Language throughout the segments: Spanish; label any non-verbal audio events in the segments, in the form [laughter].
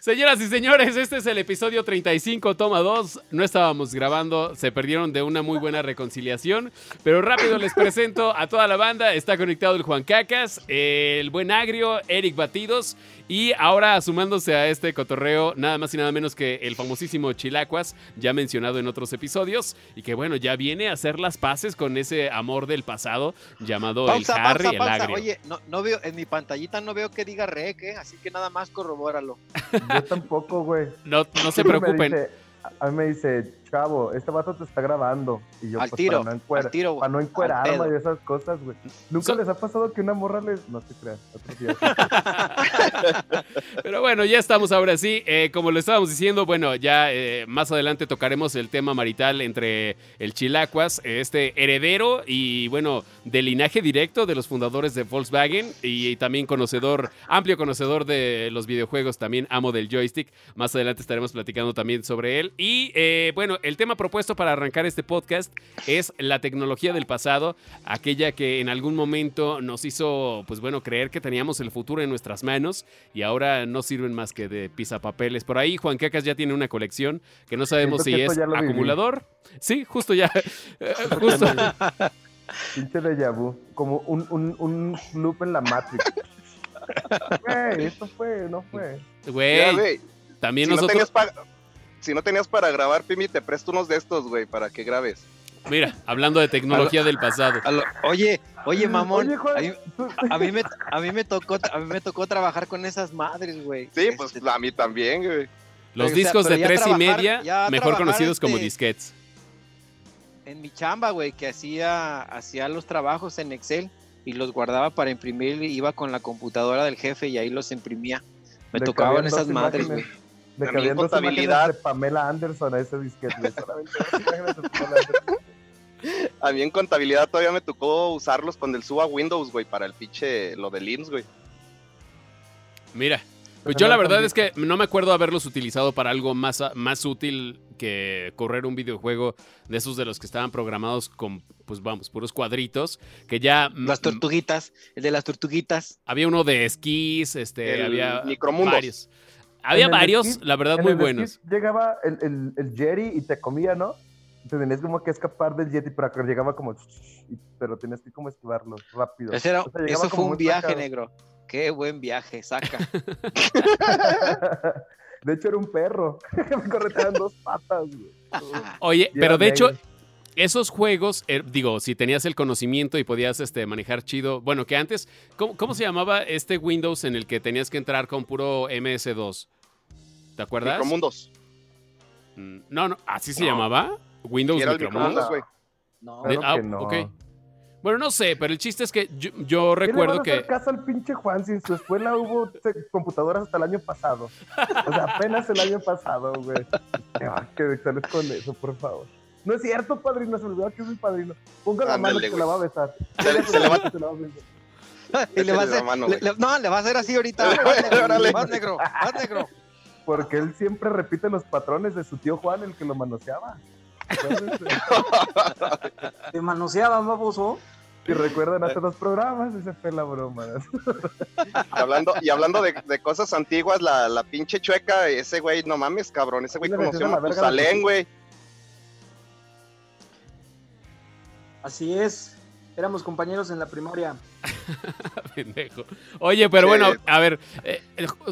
Señoras y señores, este es el episodio 35, toma 2. No estábamos grabando, se perdieron de una muy buena reconciliación, pero rápido les presento a toda la banda. Está conectado el Juan Cacas, el buen Agrio, Eric Batidos y ahora sumándose a este cotorreo, nada más y nada menos que el famosísimo Chilacuas, ya mencionado en otros episodios, y que bueno, ya viene a hacer las paces con ese amor del pasado llamado el Harry, el Agrio. Oye, no, no, veo, en mi pantallita no veo que diga rec, ¿eh? así que nada más corrobóralo. Yo tampoco, güey. No, no se preocupen. Dice, a mí me dice, chavo, este vato te está grabando. Y yo, al pues, tiro, para no, encuera, al tiro, para no encuerarme y esas cosas, güey. ¿Nunca So- les ha pasado que una morra les... No te creas. [laughs] Pero bueno, ya estamos ahora sí. Eh, como lo estábamos diciendo, bueno, ya eh, más adelante tocaremos el tema marital entre el Chilacuas, este heredero y bueno, de linaje directo de los fundadores de Volkswagen y, también conocedor, amplio conocedor de los videojuegos, también amo del joystick. Más adelante estaremos platicando también sobre él. Y eh, bueno, el tema propuesto para arrancar este podcast es la tecnología del pasado, aquella que en algún momento nos hizo, pues bueno, creer que teníamos el futuro en nuestras manos y ahora no sirven más que de pisapapeles. Por ahí Juan Cacas ya tiene una colección que no sabemos Siento si es viví. acumulador. Sí, justo ya. [laughs] eh, justo. Pinche déjà vu. Como un, un, un loop en la Matrix. [laughs] Güey, esto fue, no fue. Güey, también si, no nosotros. Si no tenías para grabar, Pimi, te presto unos de estos, güey, para que grabes. Mira, hablando de tecnología del pasado. Lo- oye, oye, mamón, Oye, a, mí, tú- a mí me, a mí me tocó, a mí me tocó trabajar con esas madres, güey. Sí, Este, pues a mí también, güey. Los o sea, discos de tres y media, mejor conocidos como este, disquets. en mi chamba, güey, que hacía, hacía los trabajos en Excel y los guardaba para imprimir, iba con la computadora del jefe y ahí los imprimía. Me tocaban esas madres, güey. Le También cabían dos imágenes de Pamela Anderson a ese disquete. Solamente dos imágenes de Pamela Anderson. A mí en contabilidad todavía me tocó usarlos cuando el suba Windows, güey, para el pinche, lo del IMSS, güey. Mira, pues Pero yo la verdad es que no me acuerdo haberlos utilizado para algo más, más útil que correr un videojuego de esos de los que estaban programados con, pues vamos, puros cuadritos, que ya Las tortuguitas, el de las tortuguitas. había uno de esquís, este, El había Micromundos. varios. Había varios, la verdad, En muy buenos. Llegaba el, el, el Jerry y te comía, ¿no? Te tenías como que escapar del Yeti, pero acá llegaba como... Pero tenías que como esquivarlo rápido. Ese era- O sea, llegaba eso fue un viaje, sacado. negro. Qué buen viaje, saca. [laughs] de hecho, era un perro. [laughs] Me correteaban dos patas, güey. Oye, pero de hecho. Esos juegos, eh, digo, si tenías el conocimiento y podías este, manejar chido, bueno, que antes, ¿cómo, cómo se llamaba este Windows en el que tenías que entrar con puro MS2? ¿Te acuerdas? Micromundos. Mm, No, no, así se No. llamaba. Windows era el Micromundos. Güey. No, Claro ah, que no. ok. Bueno, no sé, pero el chiste es que yo, yo ¿Qué le van recuerdo a hacer que. caso al pinche Juan si en su escuela hubo computadoras hasta el año pasado? O sea, apenas el año pasado, güey. [laughs] Que sales con eso, por favor. No es cierto, padrino, se olvidó que es mi padrino. Ponga la mano que se la va a besar. Se [laughs] le- se le va- Se la va a besar. Y le va a hacer, la mano, le- güey. le- no, le va a hacer así ahorita. [laughs] Vas, negro, vas, negro. Porque él siempre repite los patrones de su tío Juan, el que lo manoseaba. Entonces, [laughs] eh, Te manoseaban, baboso. si recuerdan hace dos programas, esa fue la broma. Y hablando, y hablando de, de cosas antiguas, la, la pinche chueca, ese güey, no mames, cabrón, ese güey conoció a Matusalén, güey. Así es. Éramos compañeros en la primaria. [laughs] Pendejo. Oye, pero bueno, a ver, eh,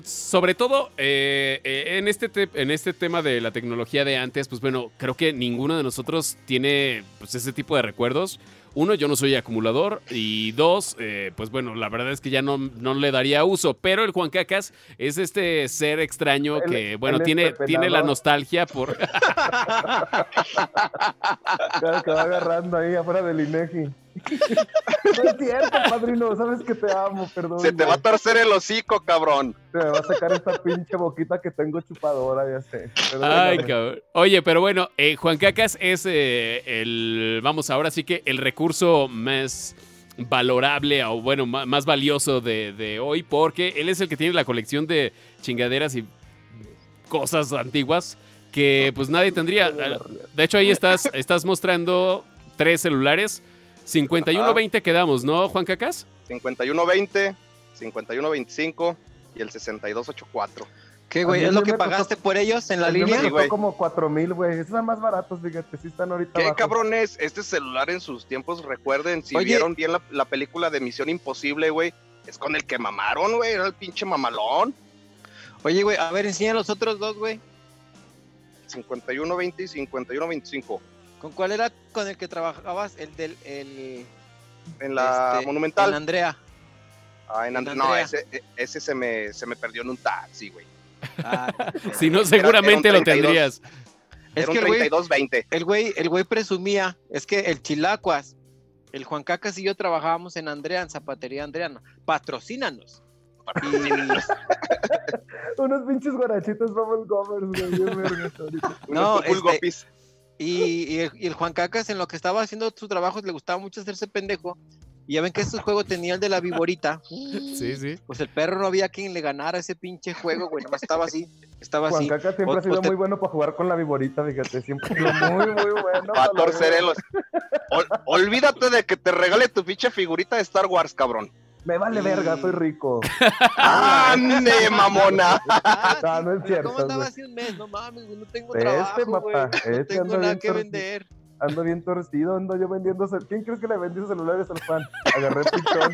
sobre todo eh, eh, en, este te- en este tema de la tecnología de antes, pues bueno, creo que ninguno de nosotros tiene pues, ese tipo de recuerdos. Uno, yo no soy acumulador. Y dos, eh, pues bueno, la verdad es que ya no, no le daría uso. Pero el Juan Cacas es este ser extraño que, bueno, tiene, tiene la nostalgia por... [laughs] Cada que va agarrando ahí afuera del INEGI. No es cierto, padrino, sabes que te amo, perdón. Se te va a torcer el hocico, cabrón. Se me va a sacar esta pinche boquita que tengo chupadora, ya sé. Ay, cabrón. Oye, pero bueno, eh, Juan Cacas es eh, el, vamos, ahora sí que el recurso más valorable o bueno, más valioso de, de hoy porque él es el que tiene la colección de chingaderas y cosas antiguas que pues nadie tendría. De hecho, ahí estás, estás mostrando tres celulares. 51-20 quedamos, ¿no, Juan Cacas? 5120, 5125 y el 6284. ¿Qué, güey? ¿Es lo que pagaste por ellos en la A mí me línea? Sí, como cuatro mil, güey. Esos están más baratos, fíjate. Sí están ahorita ¿Qué abajo. cabrones? Este celular en sus tiempos, recuerden, si Oye. vieron bien la, la película de Misión Imposible, güey, es con el que mamaron, güey, era el pinche mamalón. Oye, güey, a ver, enseña los otros dos, güey. 51-20 y 51-25. ¿Con cuál era con el que trabajabas? El del. El, En la este, Monumental. En Andrea. Ah, en en And- no, Andrea. ese, e- ese se, me, se me perdió en un taxi, güey. Ah, [laughs] Si no, seguramente era lo un 32. tendrías. es Era que un el güey, 32-20. el güey, el güey presumía, es que el Chilacuas, el Juan Cacas y yo trabajábamos en Andrea, en Zapatería Andreana. Patrocínanos. [laughs] Unos pinches guarachitos gummers, güey. No, este-. Y, y el, y el Juan Cacas, en lo que estaba haciendo su trabajo, le gustaba mucho hacerse pendejo. Y ya ven que este juego tenía el de la viborita. Sí, sí. Pues el perro no había quien le ganara ese pinche juego, güey. Nomás estaba así. Estaba Juan así. Caca siempre O- ha sido te- muy bueno para jugar con la viborita, fíjate. Siempre ha sido muy, muy bueno. Para torcer los. Ol- olvídate de que te regale tu pinche figurita de Star Wars, cabrón. Me vale verga, soy rico. [laughs] ¡Ande, mamona! No, no es cierto, ¿Cómo andaba güey. hace un mes? No mames, no tengo Este, trabajo, güey. papá, No este tengo nada que vender. Ando bien torcido, ando yo vendiendo. cel- ¿Quién crees que le vendí sus celulares al fan? Agarré pichón.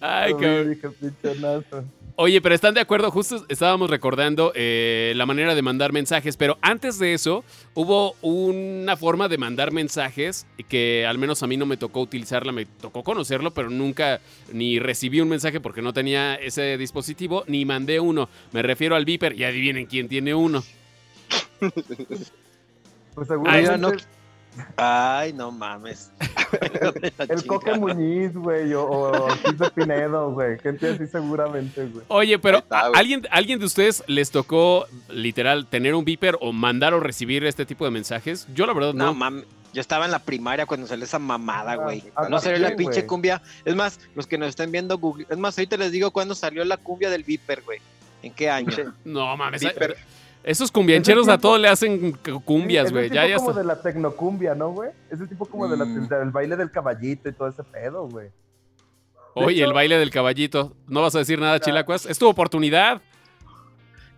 Ay, cabrón. Dije pichonazo. Oye, pero están de acuerdo, justo estábamos recordando eh, la manera de mandar mensajes, pero antes de eso hubo una forma de mandar mensajes que al menos a mí no me tocó utilizarla, me tocó conocerlo, pero nunca ni recibí un mensaje porque no tenía ese dispositivo, ni mandé uno. Me refiero al Viper y adivinen quién tiene uno. [laughs] Pues Ay, seguramente no- Ay, no mames. [laughs] [laughs] el Coque Muñiz, güey, o, o Quise Pinedo, güey. Gente así seguramente, güey. Oye, pero Ahí está, ¿a- güey. ¿alguien, ¿alguien de ustedes les tocó literal tener un Viper o mandar o recibir este tipo de mensajes? Yo la verdad No no. mames. Yo estaba en la primaria cuando salió esa mamada, güey. ah, no salió la pinche cumbia. Es más, los que nos están viendo Google. Es más, ahorita les digo cuándo salió la cumbia del Viper, güey. ¿En qué año? [laughs] No mames. Viper. Esos cumbiancheros a todos le hacen cu- cumbias, Sí, güey. Es el Ya, como está. de la tecnocumbia, ¿no, güey? Es el tipo como de la- Mm. del baile del caballito y todo ese pedo, güey. Oye, el baile del caballito. ¿No vas a decir nada, Chilacuas? Es tu oportunidad.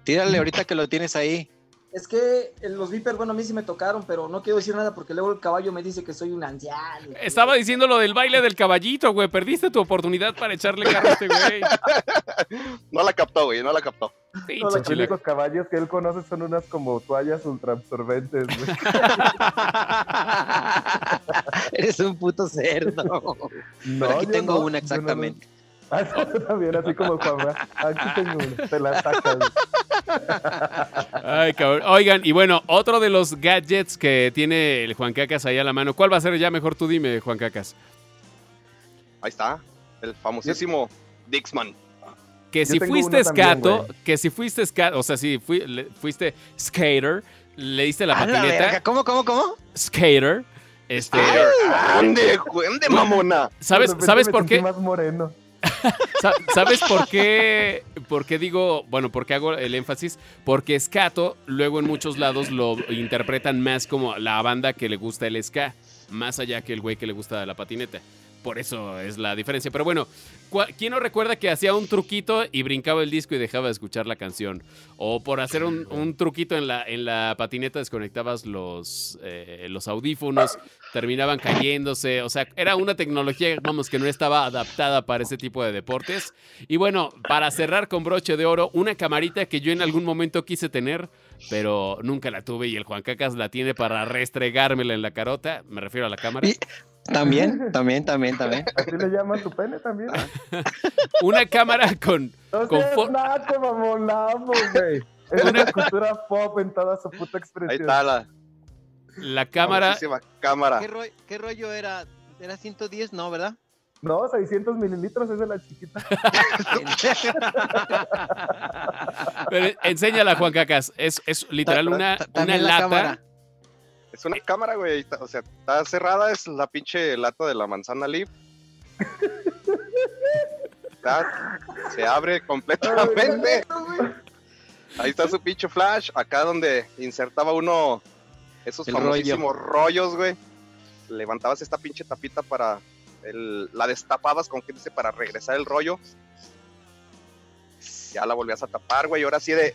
Tírale ahorita que lo tienes ahí. Es que los Viper, bueno, a mí sí me tocaron, pero no quiero decir nada porque luego el caballo me dice que soy un anciano. Estaba diciendo lo del baile del caballito, güey. Perdiste tu oportunidad para echarle carro a este güey. [laughs] No la captó, güey, no la captó. Pinche Todos los únicos caballos que él conoce son unas como toallas ultra absorbentes, güey. [laughs] Eres un puto cerdo. No, Pero aquí tengo no, una yo no, no. exactamente. Ah, yo [laughs] también, así como Juan. Aquí tengo una, te la sacas. Ay, cabrón. Oigan, y bueno, otro de los gadgets que tiene el Juan Cacas ahí a la mano. ¿Cuál va a ser ya? Mejor tú dime, Juan Cacas. Ahí está, el famosísimo Dixman. Que si fuiste también, escato, que si fuiste escato, o sea, si fui- le- fuiste skater, le diste la patineta, ¿Cómo, cómo, cómo? skater, este, ¡Ande, güey, ande, mamona! ¿sabes, ¿sabes por qué? más moreno. Sa- ¿Sabes por qué? ¿Por qué digo, bueno, por qué hago el énfasis? Porque Skato luego en muchos lados lo interpretan más como la banda que le gusta el ska, más allá que el güey que le gusta la patineta. Por eso es la diferencia. Pero bueno, ¿cuál- ¿quién no recuerda que hacía un truquito y brincaba el disco y dejaba de escuchar la canción? O por hacer un, un truquito en la, en la patineta desconectabas los, eh, los audífonos, terminaban cayéndose. O sea, era una tecnología, vamos, que no estaba adaptada para ese tipo de deportes. Y bueno, para cerrar con broche de oro, una camarita que yo en algún momento quise tener, pero nunca la tuve y el Juan Cacas la tiene para restregármela en la carota. Me refiero a la cámara. También, [laughs] también, también, también. Así le llaman tu pene también. [laughs] Una cámara con... No Con seas naco, mamón, güey. Es una cultura pop en toda su puta Ahí expresión. está la La cámara... cámara. ¿Qué, rollo, ¿Qué rollo era? ¿Era 110? No, ¿verdad? No, 600 mililitros es de la chiquita. [laughs] Pero enséñala, Juan Cacas. Es, es literal una, una la lata. cámara. Es una cámara, güey. está, O sea, está cerrada, es la pinche lata de la manzana Leaf. Está- se abre completamente. Ahí está su pinche flash. Acá donde insertaba uno esos El famosísimos rollos, güey. Levantabas esta pinche tapita para. El, la destapabas con que dice para regresar el rollo. ya la volvías a tapar, güey, y ahora sí de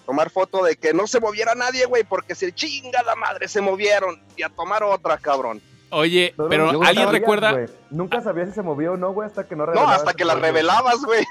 a tomar foto de que no se moviera nadie, güey, porque se chinga la madre, se movieron, y a tomar otra, cabrón. Oye, No, no, pero ¿alguien recuerda? Nunca sabías si se movió o no, güey, hasta que no No, revelabas hasta que la revelabas, güey.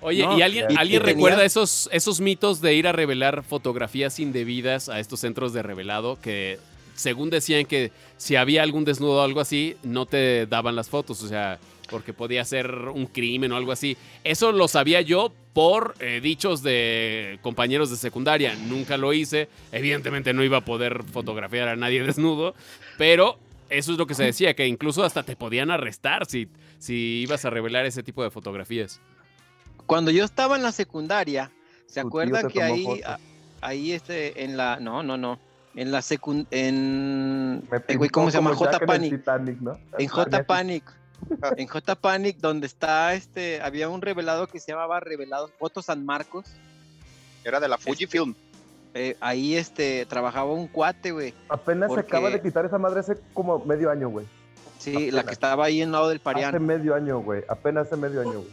Oye, No, ¿y alguien, y alguien recuerda esos, esos mitos de ir a revelar fotografías indebidas a estos centros de revelado que según decían que si había algún desnudo o algo así, no te daban las fotos, o sea, porque podía ser un crimen o algo así. Eso lo sabía yo por eh, dichos de compañeros de secundaria. Nunca lo hice. Evidentemente no iba a poder fotografiar a nadie [laughs] desnudo, pero eso es lo que se decía, que incluso hasta te podían arrestar si, si ibas a revelar ese tipo de fotografías. Cuando yo estaba en la secundaria, ¿se acuerdan te que ahí, a- ahí este, en la, no, no, no, en la secund, en, eh, güey, ¿cómo se llama? Jack J en el Panic. En Ah, J Panic. [laughs] En J Panic, donde está este, había un revelado que se llamaba Revelados Fotos San Marcos. Era de la Fujifilm. eh, ahí este, trabajaba un cuate, güey. Apenas Porque- se acaba de quitar esa madre hace como medio año, güey. Sí, la que estaba ahí en lado del Hace Parián. medio año, güey. Apenas hace medio año, güey.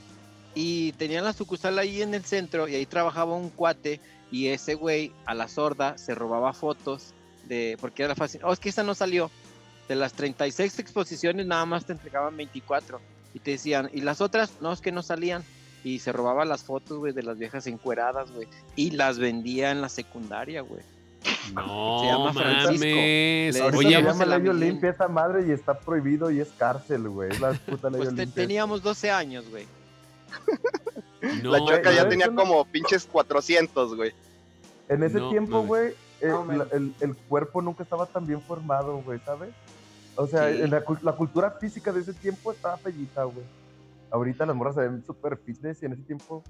Y tenían la sucursal ahí en el centro y ahí trabajaba un cuate y ese güey a la sorda se robaba fotos de, porque era fácil, oh, es que esta no salió. De las 36 exposiciones nada más te entregaban 24 y te decían, ¿y las otras? No, es que no salían. Y se robaba las fotos, güey, de las viejas encueradas, güey. Y las vendía en la secundaria, güey. No Se llama Francisco. mames. Ahorita Oye, se llama ley. Olimpia esa madre y está prohibido y es cárcel, güey. Es la puta ley Pues te- teníamos 12 años, güey. no, la choca ya tenía no- como pinches 400, güey. En ese No, tiempo, güey, eh, el cuerpo nunca estaba tan bien formado, güey, ¿sabes? O sea, Sí. en la, la cultura física de ese tiempo estaba fellita, güey. Ahorita las morras se ven súper fitness y en ese tiempo,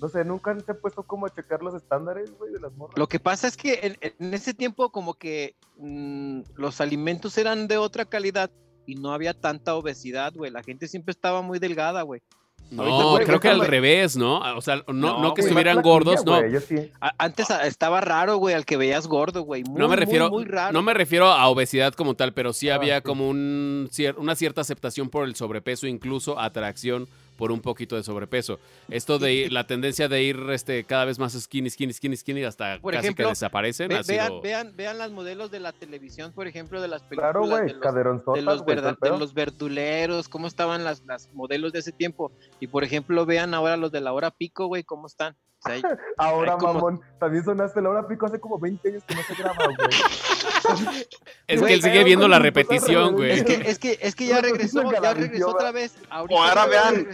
no sé, nunca te he puesto como a checar los estándares, güey, de las morras. Lo que pasa es que en, en ese tiempo como que mm, los alimentos eran de otra calidad y no había tanta obesidad, güey. La gente siempre estaba muy delgada, güey. No, güey, creo que al revés, ¿no? O sea, no, No, no que güey, estuvieran gordos, no. güey, sí. Antes estaba raro, güey, al que veías gordo, güey. Muy, No me refiero, Muy, raro. no me refiero a obesidad como tal, pero sí Ah, había sí. como un una cierta aceptación por el sobrepeso, incluso atracción por un poquito de sobrepeso. Esto de [laughs] ir- la tendencia de ir este, cada vez más skinny, skinny, skinny, skinny hasta Por casi ejemplo, que desaparecen. Ve- ha vean, sido- vean, vean las modelos de la televisión, por ejemplo, de las películas Claro, de güey, los, de los, de los verduleros, cómo estaban las, las modelos de ese tiempo. Y por ejemplo, vean ahora los de la hora pico, güey, cómo están. O sea, [laughs] Ahora, Ay, como- mamón, también sonaste la hora pico hace como 20 años que no se graba, güey. [laughs] Es que él sigue viendo la repetición, güey. Es que, es que, es [laughs] que ya regresó, ya regresó otra vez. Ahorita ahora vean.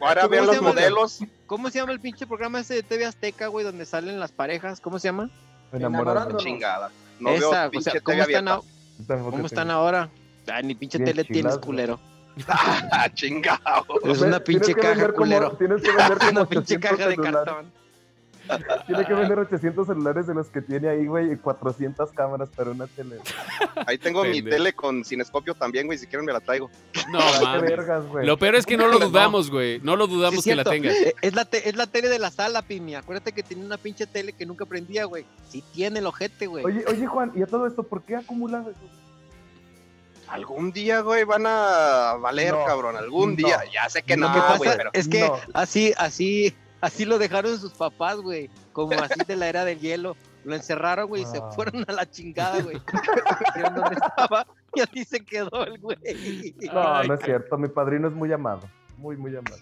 Ahora ¿Cómo vean los modelos. ¿Cómo se llama el pinche programa ese de TV Azteca, güey, donde salen las parejas? ¿Cómo se llama? Enamorado. Enamorándonos. Chingada. No Esa, veo o pinche sea, ¿cómo están, abierta. a- Tampoco ¿cómo están tengo. ahora? Ay, ni pinche Bien tele tienes, culero. [laughs] Ah, chingado. Es una pinche caja, como- culero. Tienes que [laughs] vender como Una pinche 800 caja de cartón. [laughs] Tiene que vender 800 celulares de los que tiene ahí, güey, y 400 cámaras para una tele. Ahí tengo mi tele con cinescopio también, güey. Si quieren me la traigo. No, mames. vergas, güey. Lo peor es que no lo No. dudamos, güey. No lo dudamos Sí, que la tengas. Eh, Es la, te- es la tele de la sala, Pimi. Acuérdate que tenía una pinche tele que nunca prendía, güey. Sí tiene el ojete, güey. Oye, oye, Juan, y a todo esto, ¿por qué acumulas eso? Algún día, güey, van a valer, No, cabrón. Algún no. día. Ya sé que no, que pasa güey, pero... es que No. así, así, así lo dejaron sus papás, güey. Como así de la era del hielo. Lo encerraron, güey, y se Ah. fueron a la chingada, güey. Dónde estaba y así se quedó el güey. No, Ay, no es cierto. Mi padrino es muy amado. Muy, muy amado.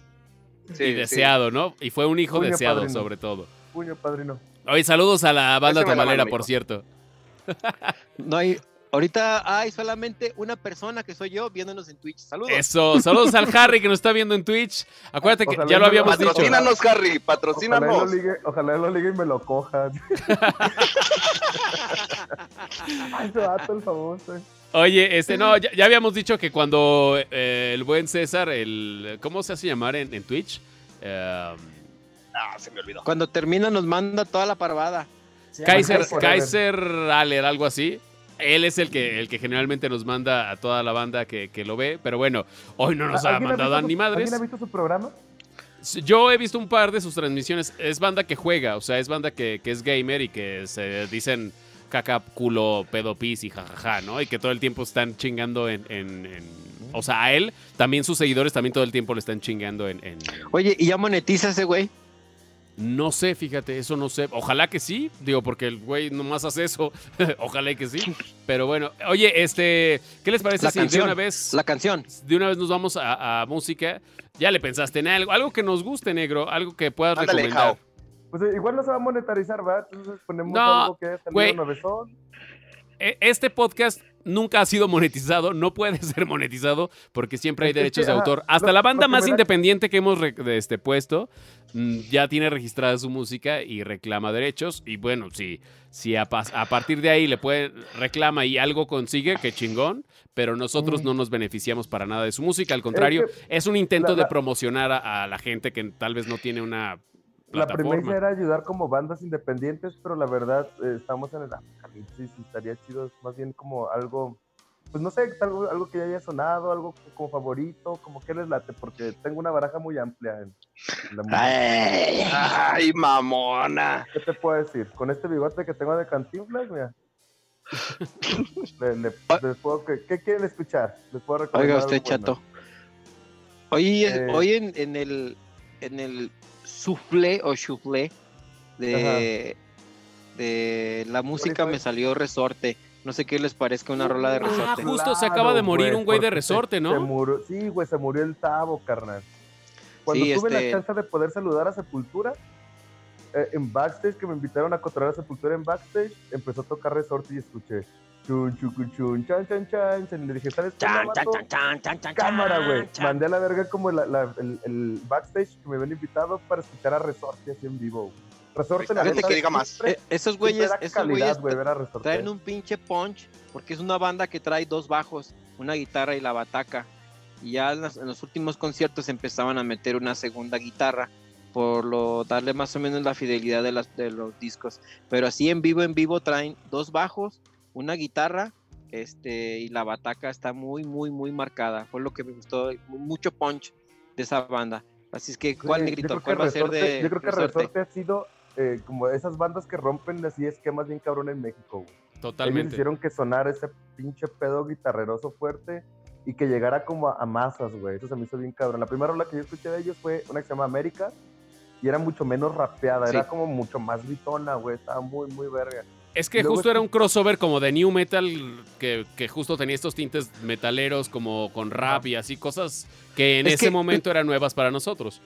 Sí, y sí. deseado, ¿no? Y fue un hijo Puño deseado, padrino. sobre todo. Puño, padrino. Oye, saludos a la banda tamalera, por cierto. No hay, ahorita hay solamente una persona que soy yo viéndonos en Twitch. Saludos. Eso, saludos al Harry que nos está viendo en Twitch. Acuérdate que Ojalá ya lo habíamos dicho. Patrocínanos, Harry, Ojalá él, patrocínanos. lo ligue, ojalá él lo ligue y me lo coja. [laughs] Ay, ese vato, el famoso. eh. Oye, este, no, ya, ya habíamos dicho que cuando eh, el buen César, el, ¿cómo se hace llamar en, en Twitch? Eh, Ah, se me olvidó. Cuando termina nos manda toda la parvada. Se Kaiser. Kaiser Aller, algo así. Él es el que, el que generalmente nos manda a toda la banda que, que lo ve, pero bueno, hoy no nos ha ¿Alguien mandado visto ni su- madres. ¿Alguien ha visto su programa? Yo he visto un par de sus transmisiones. Es banda que juega, o sea, es banda que, que es gamer y que se dicen caca, culo, pedo, pis y jajaja, ¿no? Y que todo el tiempo están chingando en, en- en- O sea, a él, también sus seguidores también todo el tiempo le están chingando en... en- Oye, ¿y ya monetiza ese güey? No sé, fíjate, eso no sé. Ojalá que sí, digo, porque el güey nomás hace eso. [laughs] Ojalá que sí. Pero bueno, oye, este, ¿qué les parece La si de canción. una vez La canción. de una vez nos vamos a, a música? Ya le pensaste en algo, algo que nos guste, negro, algo que puedas Ándale, recomendar. Jao. Pues eh, igual no se va a monetarizar, ¿verdad? Entonces ponemos No, algo que salido güey. E- Este podcast nunca ha sido monetizado, no puede [laughs] ser monetizado porque siempre hay que, derechos de autor. Hasta la banda más da- independiente que hemos de este puesto mm, ya tiene registrada su música y reclama derechos. Y bueno, si, si a, partir de ahí le puede reclama y algo consigue, qué chingón. Pero nosotros no nos beneficiamos para nada de su música. Al contrario, que es un intento la- de promocionar a, a la gente que tal vez no tiene una La premisa era ayudar como bandas independientes, pero la verdad eh, estamos en el apocalipsis y estaría chido más bien como algo, pues no sé, algo, algo que ya haya sonado, algo como favorito, como que les late, porque tengo una baraja muy amplia en, en la. Ay, Ay, mamona. ¿Qué te puedo decir? Con este bigote que tengo de cantinflas, mira. Le- le- les puedo- ¿qué, qué quieren escuchar? Les puedo recomendar Oiga usted, bueno. chato. Hoy, Eh. hoy en, en el en el soufflé o soufflé de, de la música me salió resorte. No sé qué les parezca una rola de Ah, resorte. justo se acaba de morir un güey de resorte, ¿no? se murió- sí, güey, se murió el Tavo, carnal. Cuando Sí, tuve este- la chance de poder saludar a Sepultura, eh, en backstage, que me invitaron a cotorrear a Sepultura en backstage, empezó a tocar resorte y escuché chun, chun, chun, chan, chan, chan, chan, y le dije, ¿sabes qué, Chan, chan, chan, chan, chan, chan, Cámara, güey. Mandé a la verga como la- la- el, el backstage que me habían invitado para escuchar a Resorte así en vivo. güey. Resorte, la neta, que diga más. siempre- Eh, esos güeyes, esos güeyes güey, ver a Resorte. traen un pinche punch porque es una banda que trae dos bajos, una guitarra y la bataca. Y ya en los, en los últimos conciertos empezaban a meter una segunda guitarra por lo darle más o menos la fidelidad de, las, de los discos. Pero así en vivo, en vivo traen dos bajos, una guitarra, este y la bataca está muy, muy, muy marcada. Fue lo que me gustó, mucho punch de esa banda. Así es que, ¿cuál Sí, negrito? Yo creo ¿Cuál que va a ser Resorte- de Yo creo que Resorte? Resorte ha sido eh, como esas bandas que rompen así esquemas bien cabrón en México, güey. Ellos Totalmente. hicieron que sonara ese pinche pedo guitarreroso fuerte y que llegara como a, a masas, güey. Eso se me hizo bien cabrón. La primera rola que yo escuché de ellos fue una que se llama América y era mucho menos rapeada, Sí. era como mucho más gritona, güey. Estaba muy, muy verga. Es que Luego justo es- era un crossover como de New Metal que, que justo tenía estos tintes metaleros como con rap y así, cosas que en Es ese que- momento eran nuevas para nosotros.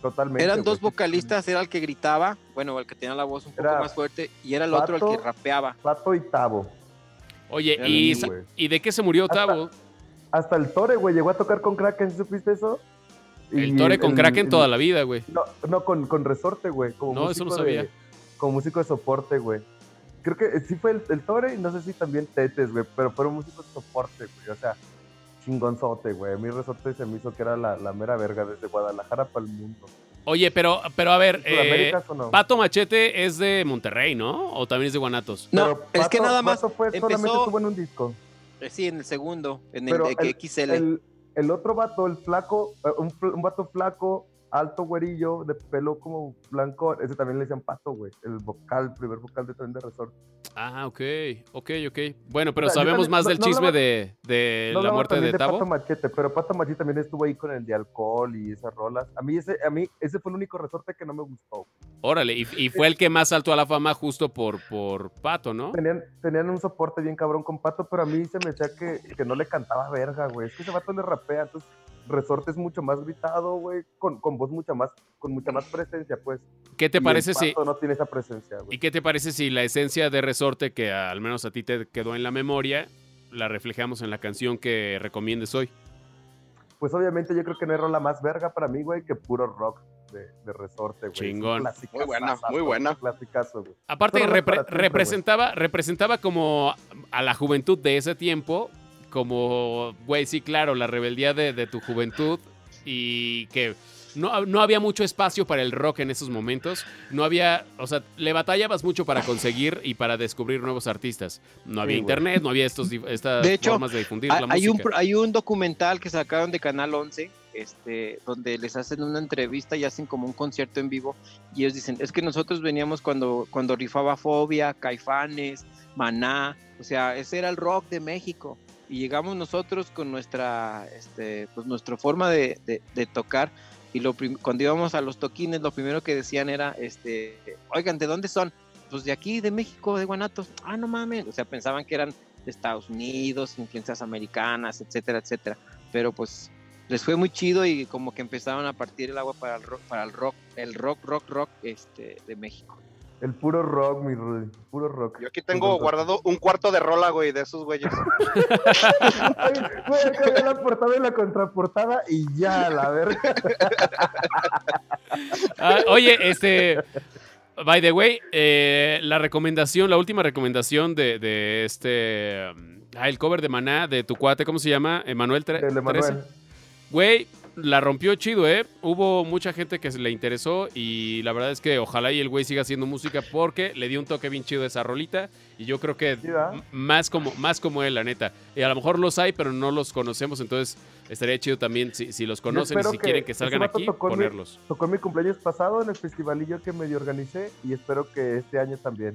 Totalmente. Eran dos vocalistas, era el que gritaba, bueno, el que tenía la voz un poco más fuerte, y era el otro el que rapeaba. Pato y Tavo. Oye, Era ¿y, Sí, sa- güey. ¿y de qué se murió Hasta- Tavo? Hasta el Tore, güey, llegó a tocar con Kraken, ¿sí ¿supiste eso? El Tore con el- Kraken el- toda la vida, güey. No, no con, con resorte, güey. No, eso no músico de- sabía. como músico de soporte, güey. Creo que eh, sí fue el, el Tore y no sé si también Tetes, güey, pero fueron músicos de soporte, güey. O sea, chingonzote, güey. A mí resorte se me hizo que era la, la mera verga desde Guadalajara para el mundo. Oye, pero, pero a ver, eh, ¿Sudamérica o no? Pato Machete es de Monterrey, ¿no? ¿O también es de Guanatos? No, Pero es que nada más, Pato fue, solamente estuvo en un disco. eh, sí, en el segundo, en el el- XL. El, el otro vato, el flaco, un, un vato flaco, alto güerillo, de pelo como blanco, ese también le decían pato, güey. El vocal, primer vocal de también de Resort. Ah, ok, ok, ok. Bueno, pero O sea, sabemos también- más no- del no chisme hablaba- de, de No la muerte de Pato Tavo. Machete, pero Pato Machete también estuvo ahí con el de alcohol y esas rolas. A mí ese, a mí ese fue el único resorte que no me gustó. Órale, y, y fue el que más saltó a la fama justo por, por Pato, ¿no? Tenían, tenían un soporte bien cabrón con Pato, pero a mí se me decía que, que no le cantaba verga, güey. Es que ese vato le rapea, entonces Resorte es mucho más gritado, güey, con, con voz mucha más, con mucha más presencia, pues. ¿Qué te Y el parece si, no tiene esa presencia, ¿Y qué te parece si la esencia de resorte, que al menos a ti te quedó en la memoria, la reflejamos en la canción que recomiendes hoy? Pues obviamente yo creo que no hay rola más verga para mí, güey, que puro rock de, de Resorte, güey. Chingón. Muy buena, muy buena. un clasicazo, güey. Aparte, repre- siempre, representaba, representaba como a la juventud de ese tiempo, como, güey, sí, claro, la rebeldía de, de tu juventud y que no, no había mucho espacio para el rock en esos momentos. No había, o sea, le batallabas mucho para conseguir y para descubrir nuevos artistas. No había Sí, internet, no había estos, estas De hecho, formas de difundir Hay, la un, música. pro- hay un documental que sacaron de Canal 11, este, donde les hacen una entrevista y hacen como un concierto en vivo. Y ellos dicen, es que nosotros veníamos cuando, cuando rifaba Fobia, Caifanes, Maná, o sea, ese era el rock de México. Y llegamos nosotros con nuestra, este, pues nuestra forma de, de- tocar, y lo cuando íbamos a los toquines, lo primero que decían era, este, oigan, ¿de dónde son? Pues de aquí, de México, de Guanatos. Ah, no mames. O sea, pensaban que eran de Estados Unidos, influencias americanas, etcétera, etcétera. Pero pues les fue muy chido y como que empezaron a partir el agua para el rock, para el rock, el rock, rock, rock, este, de México. El puro rock, mi Rudy. Puro rock. Yo aquí tengo guardado un cuarto de rola, güey, de esos güeyes. Ay, Voy a cambiar la portada y la contraportada y ya, la verga. [laughs] Ah, oye, este. By the way, eh, la recomendación, la última recomendación de, de este. um, Ah, el cover de Maná de tu cuate, ¿cómo se llama? Emanuel Tre- El de Teresa. Manuel. Güey, la rompió chido, ¿eh? Hubo mucha gente que se le interesó y la verdad es que ojalá y el güey siga haciendo música porque le dio un toque bien chido a esa rolita y yo creo que más como, más como él, la neta. Y a lo mejor los hay, pero no los conocemos, entonces estaría chido también si, si los conocen y si que quieren que salgan aquí, tocó en mi- ponerlos. Tocó mi cumpleaños pasado en el festivalillo que medio organicé y espero que este año también.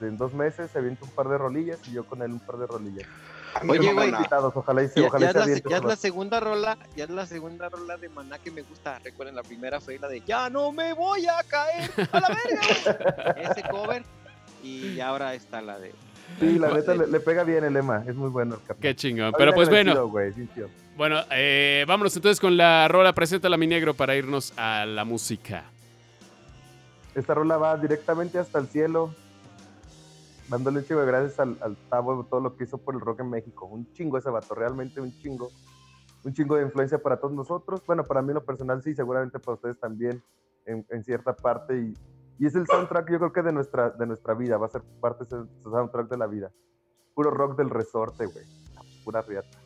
En dos meses se avienta un par de rolillas y yo con él un par de rolillas. Oye, güey, invitados, ojalá y se, Ya, ojalá es la, aviente ya es otro. la segunda rola, ya es la segunda rola de Maná que me gusta. Recuerden, la primera fue la de Ya no me voy a caer a la verga. [laughs] Ese cover. Y ahora está la de. Sí, la neta le, le pega bien el lema, es muy bueno el carnal. Qué chingón. Pero pues bueno, chido. bueno, eh, vámonos entonces con la rola Presenta la mi negro para irnos a la música. Esta rola va directamente hasta el cielo. Dándole un chingo de gracias al, al Tavo, todo lo que hizo por el rock en México. Un chingo ese vato, realmente un chingo. Un chingo de influencia para todos nosotros. Bueno, para mí lo personal sí, seguramente para ustedes también en, en cierta parte. Y, y es el soundtrack, yo creo que de nuestra, de nuestra vida. Va a ser parte de ese soundtrack de la vida. Puro rock del resorte, güey. Pura riata.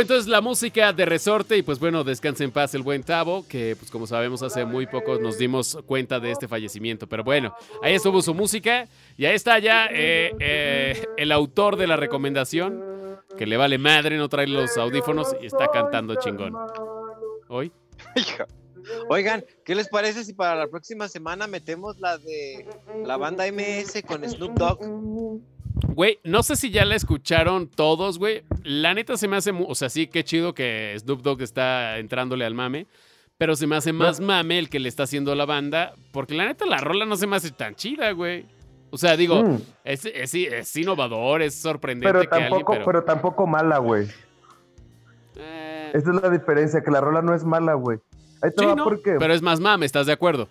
Entonces la música de resorte y pues bueno, descanse en paz el buen Tavo, que pues como sabemos hace muy poco nos dimos cuenta de este fallecimiento. Pero bueno, ahí estuvo su música y ahí está ya eh, eh, el autor de la recomendación, que le vale madre, no trae los audífonos y está cantando chingón. Hoy. [laughs] Oigan, ¿qué les parece si para la próxima semana metemos la de la banda MS con Snoop Dogg? Güey, no sé si ya la escucharon todos, güey. La neta se me hace, o sea, sí, qué chido que Snoop Dogg está entrándole al mame. Pero se me hace más mame el que le está haciendo la banda. Porque la neta la rola no se me hace tan chida, güey. O sea, digo, Mm, es, es- es innovador, es sorprendente pero que alguien, tampoco, pero... pero tampoco mala, güey. eh, Esa es la diferencia, que la rola no es mala, güey. Ahí te sí, va ¿no? porque Pero es más mame, ¿estás de acuerdo?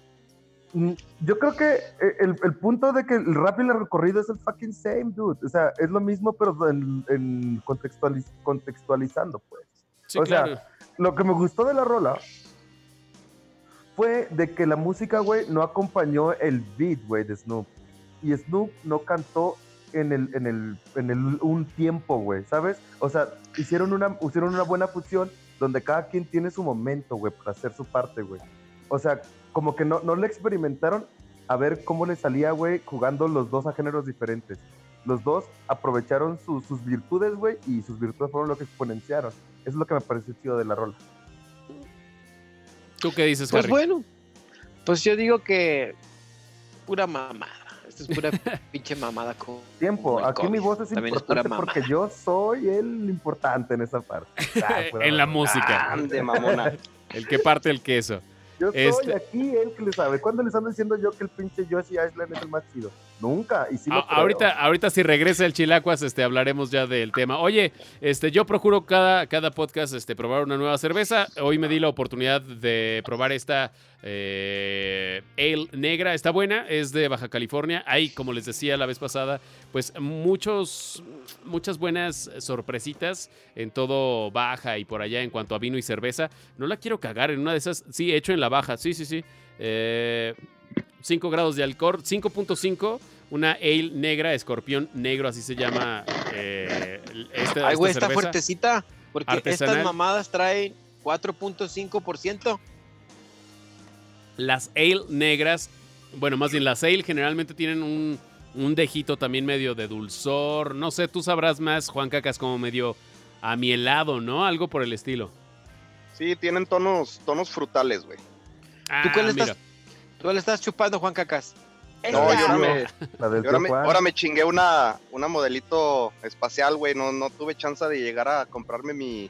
Mm, yo creo que eh, el, el punto de que el rap y el recorrido es el fucking same, dude. O sea, es lo mismo, pero en, en contextualiz- contextualizando, pues. Sí, O sea. Lo que me gustó de la rola fue de que la música, güey, no acompañó el beat, güey, de Snoop. Y Snoop no cantó en el, en el, en el un tiempo, güey, ¿sabes? O sea, hicieron una, hicieron una buena fusión donde cada quien tiene su momento, güey, para hacer su parte, güey. O sea, como que no, no le experimentaron a ver cómo le salía, güey, jugando los dos a géneros diferentes. Los dos aprovecharon su- sus virtudes, güey, y sus virtudes fueron lo que exponenciaron. Eso es lo que me pareció chido de la rola. ¿Tú qué dices, Pues Harry? bueno, pues yo digo que pura mamada. Esto es pura [laughs] pinche mamada con Tiempo, aquí mi voz es También es importante porque yo soy el importante en esa parte. [laughs] Ah, en la música. ande, mamona. [laughs] El que parte el queso. Yo soy este- aquí el que le sabe. ¿Cuándo les ando diciendo yo que el pinche Josie Island es el más chido? Nunca. Y sí lo A- creo. ahorita, ahorita si regresa el Chilacuas, este, hablaremos ya del tema. Oye, este, yo procuro cada, cada podcast este, probar una nueva cerveza. Hoy me di la oportunidad de probar esta eh, Ale negra. Está buena, es de Baja California. Hay, como les decía la vez pasada, pues muchos, muchas buenas sorpresitas en todo Baja y por allá en cuanto a vino y cerveza. No la quiero cagar en una de esas. Sí, hecho en la Baja, sí, sí, sí. Eh, 5 grados de alcohol, 5.5, una ale negra, escorpión negro, así se llama eh, esta, Ay, güey, esta está fuertecita. Porque Artesanal. estas mamadas traen 4.5%. Las ale negras, bueno, más bien las ale generalmente tienen un, un dejito también medio de dulzor. No sé, tú sabrás más, Juan Cacas, como medio amielado, ¿no? Algo por el estilo. Sí, tienen tonos, tonos frutales, güey. Ah, ¿Tú cuál mira. estás? Tú le estás chupando, Juan Cacas. No, yo no me, ahora, me, Juan. ahora me chingué una, una modelito espacial, güey. No, no tuve chance de llegar a comprarme mi,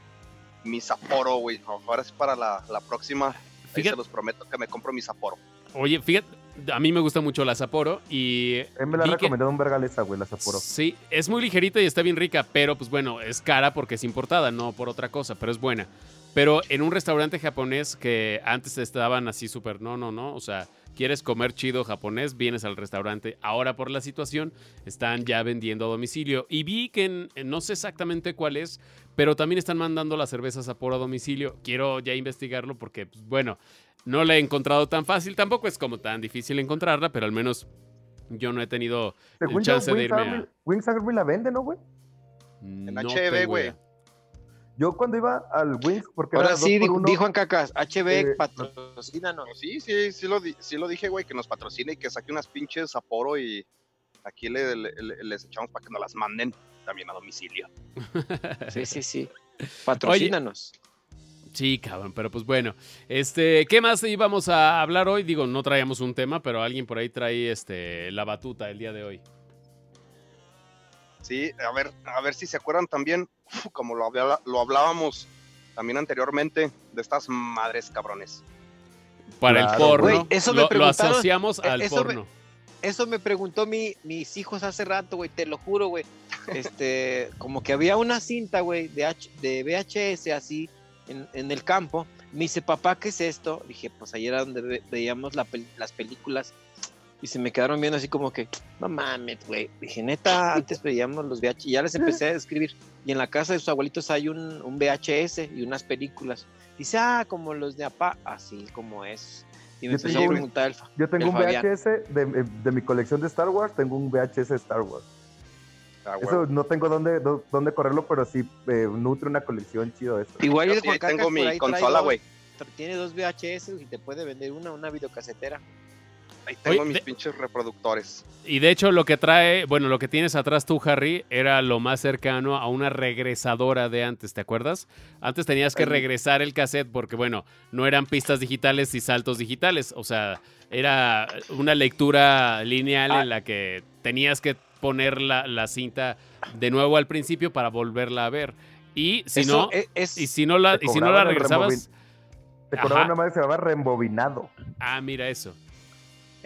mi Sapporo, güey. Ahora es para la, la próxima. Ahí Fíjate- se los prometo que me compro mi Sapporo. Oye, fíjate, a mí me gusta mucho la Sapporo y... Él me la ha recomendado un vergal esa, güey, la Sapporo. Sí, es muy ligerita y está bien rica, pero pues bueno, es cara porque es importada, no por otra cosa, pero es buena. Pero en un restaurante japonés que antes estaban así súper, no, no, no, o sea, quieres comer chido japonés, vienes al restaurante. Ahora por la situación están ya vendiendo a domicilio y vi que en- no sé exactamente cuál es, pero también están mandando las cervezas a por a domicilio. Quiero ya investigarlo porque, pues, bueno, no la he encontrado tan fácil, tampoco es como tan difícil encontrarla, pero al menos yo no he tenido el yo, chance de Wings irme a... Army, Wings Army la vende, ¿no, güey? En HB, güey. Yo cuando iba al Wings, porque Ahora era sí, dijo, uno, dijo Juan Cacas, HB, Eh, patrocínanos. Sí, sí, sí lo, di- sí lo dije, güey, que nos patrocine y que saque unas pinches Sapporo y aquí le- le- le- les echamos para que nos las manden también a domicilio. [laughs] Sí, sí, sí. Patrocínanos. Sí, cabrón, pero pues bueno. Este, ¿qué más íbamos a hablar hoy? Digo, no traíamos un tema, pero alguien por ahí trae este la batuta el día de hoy. Sí, a ver, a ver si se acuerdan también, como lo, habla- lo hablábamos también anteriormente, de estas madres cabrones. Para el porno. eso me lo, lo preguntaron, asociamos eh, al eso me- porno. Eso me preguntó mi, mis hijos hace rato, güey, te lo juro, güey. Este, [laughs] como que había una cinta, güey, de, H- de VHS así en, en el campo. Me dice, papá, ¿qué es esto? Dije, pues ayer era donde ve- veíamos la las películas. Y se me quedaron viendo así como que, no mames, güey. Dije, neta, antes veíamos los VHS. Y ya les empecé a escribir. Y en la casa de sus abuelitos hay un, un VHS y unas películas. Dice, ah, como los de APA. Así como es. Y me Yo empezó tengo a un- preguntar el, fa- Yo tengo el un Fabián. VHS de, de mi colección de Star Wars, tengo un VHS de Star Wars. Ah, Eso no tengo dónde, dó- dónde correrlo, pero sí eh, nutre una colección chido eso. Igual Yo sí tengo mi consola, güey. Tiene dos VHS y te puede vender una, una videocasetera. Ahí tengo Oye, mis de- pinches reproductores. Y de hecho lo que trae, bueno, lo que tienes atrás tú, Harry, era lo más cercano a una regresadora de antes, ¿te acuerdas? Antes tenías que regresar el cassette porque, bueno, no eran pistas digitales y saltos digitales. O sea, era una lectura lineal Ah. en la que tenías que poner la, la cinta de nuevo al principio para volverla a ver. Y si Eso no, e- es, y si no la, y si no la regresabas, Te Ajá. una madre que se llamaba reembobinado. ah, mira eso.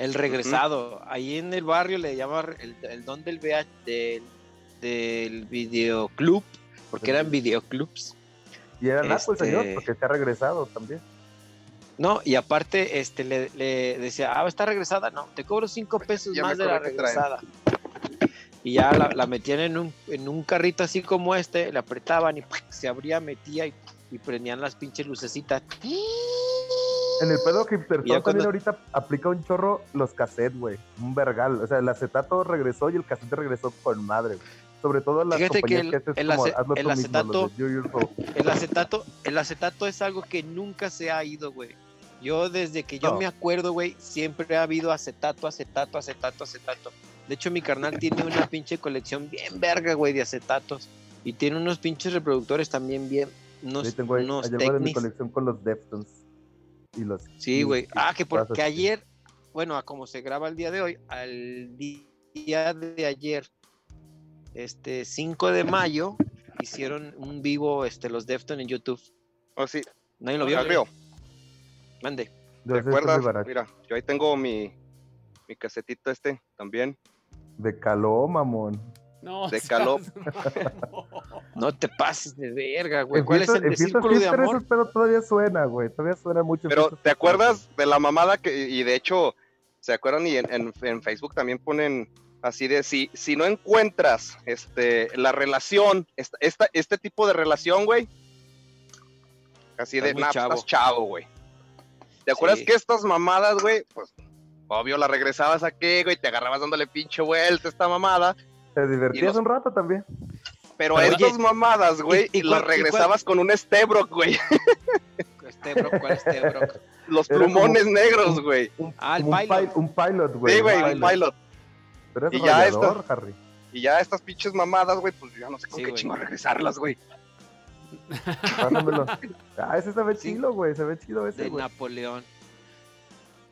El regresado. Ahí en el barrio le llaman el, el don del VH, del, del videoclub, porque eran videoclubs. Y era naco el señor, Este- porque se ha regresado también. No, y aparte, este, le, le decía, ah, está regresada, no, te cobro cinco pesos Ya más de la regresada. Y ya la, la metían en un, en un carrito así como este, le apretaban y se abría, metía y, y prendían las pinches lucecitas. En el pedo hipster ya también cuando- ahorita aplica un chorro los cassettes, güey. Un vergal. O sea, el acetato regresó y el cassette regresó con madre, güey. Sobre todo las Fíjate que compañías el- que haces el como ace- hazlo tú el acetato-. El acetato, el acetato es algo que nunca se ha ido, güey. Yo desde que yo No. me acuerdo, güey, siempre ha habido acetato, acetato, acetato, acetato. De hecho, mi carnal tiene una pinche colección bien verga, güey, de acetatos. Y tiene unos pinches reproductores también bien, unos, Ahí tengo unos de mi colección con los Deftones. Y los. Sí, güey. Ah, que porque ayer, bueno, a como se graba el día de hoy, al día de ayer, este 5 de mayo, hicieron un vivo, este, los Deftones en YouTube. Oh, sí, ¿Nadie lo vio? Mande. de ¿te acuerdas? Mira, yo ahí tengo mi, mi casetito este también. De caló, mamón. No, De mamón. [laughs] No te pases de verga, güey. ¿Cuál es el de círculo de amor? ese pedo todavía suena, güey. Todavía suena mucho. Pero, ¿te acuerdas de la mamada que, y de hecho, ¿se acuerdan? Y en, en- en Facebook también ponen así de, si, si no encuentras este, la relación, esta, esta- este tipo de relación, güey, así Estás de, nah, pues, chavo". estás chavo, güey. ¿Te acuerdas Sí. que estas mamadas, güey, pues, obvio, la regresabas aquí, güey, te agarrabas dándole pinche vuelta a esta mamada, Te divertías los- un rato también. pero Pero, estas oye, mamadas, güey, y y, las cuál- regresabas con un Stebrock, güey, Este, bro, ¿cuál este, bro? [laughs] los como- plumones negros, güey. Un, Ah, el pilot. pi- un pilot, güey. Sí, güey, un pilot. Pero es Y ya Harry. Y ya estas pinches mamadas, güey, pues ya no sé con Sí, qué chingo regresarlas, güey. [laughs] Ah, ese se ve Sí. chido, güey. Se ve chido ese, De güey. Napoleón.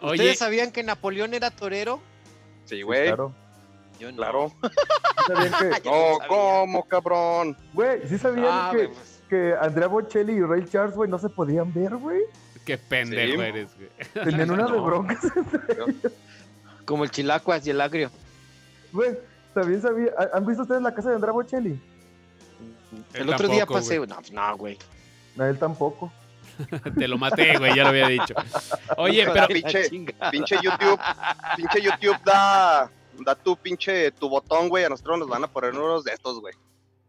Oye, ¿Ustedes sabían que Napoleón era torero? Sí, Sí, güey. Claro. Yo no. Claro. [laughs] ¿Sí sabían que, [laughs] Ya No. ¿cómo, cabrón? güey, sí sabían Ah, que, pues, que Andrea Bocelli y Ray Charles, güey, no se podían ver, güey? qué pendejo Sí. eres, güey. [laughs] Tenían una de No. broncas. como el chilacuas y el agrio. Güey, también sabía. ¿Han visto ustedes la casa de Andrea Bocelli? El otro día pasé. No, pues, no, güey. No, él tampoco. Te lo maté, güey, ya lo había dicho. Oye, pero de la pinche-. Pinche YouTube, pinche YouTube da, da tu pinche, tu botón, güey. A nosotros nos van a poner unos de estos, güey.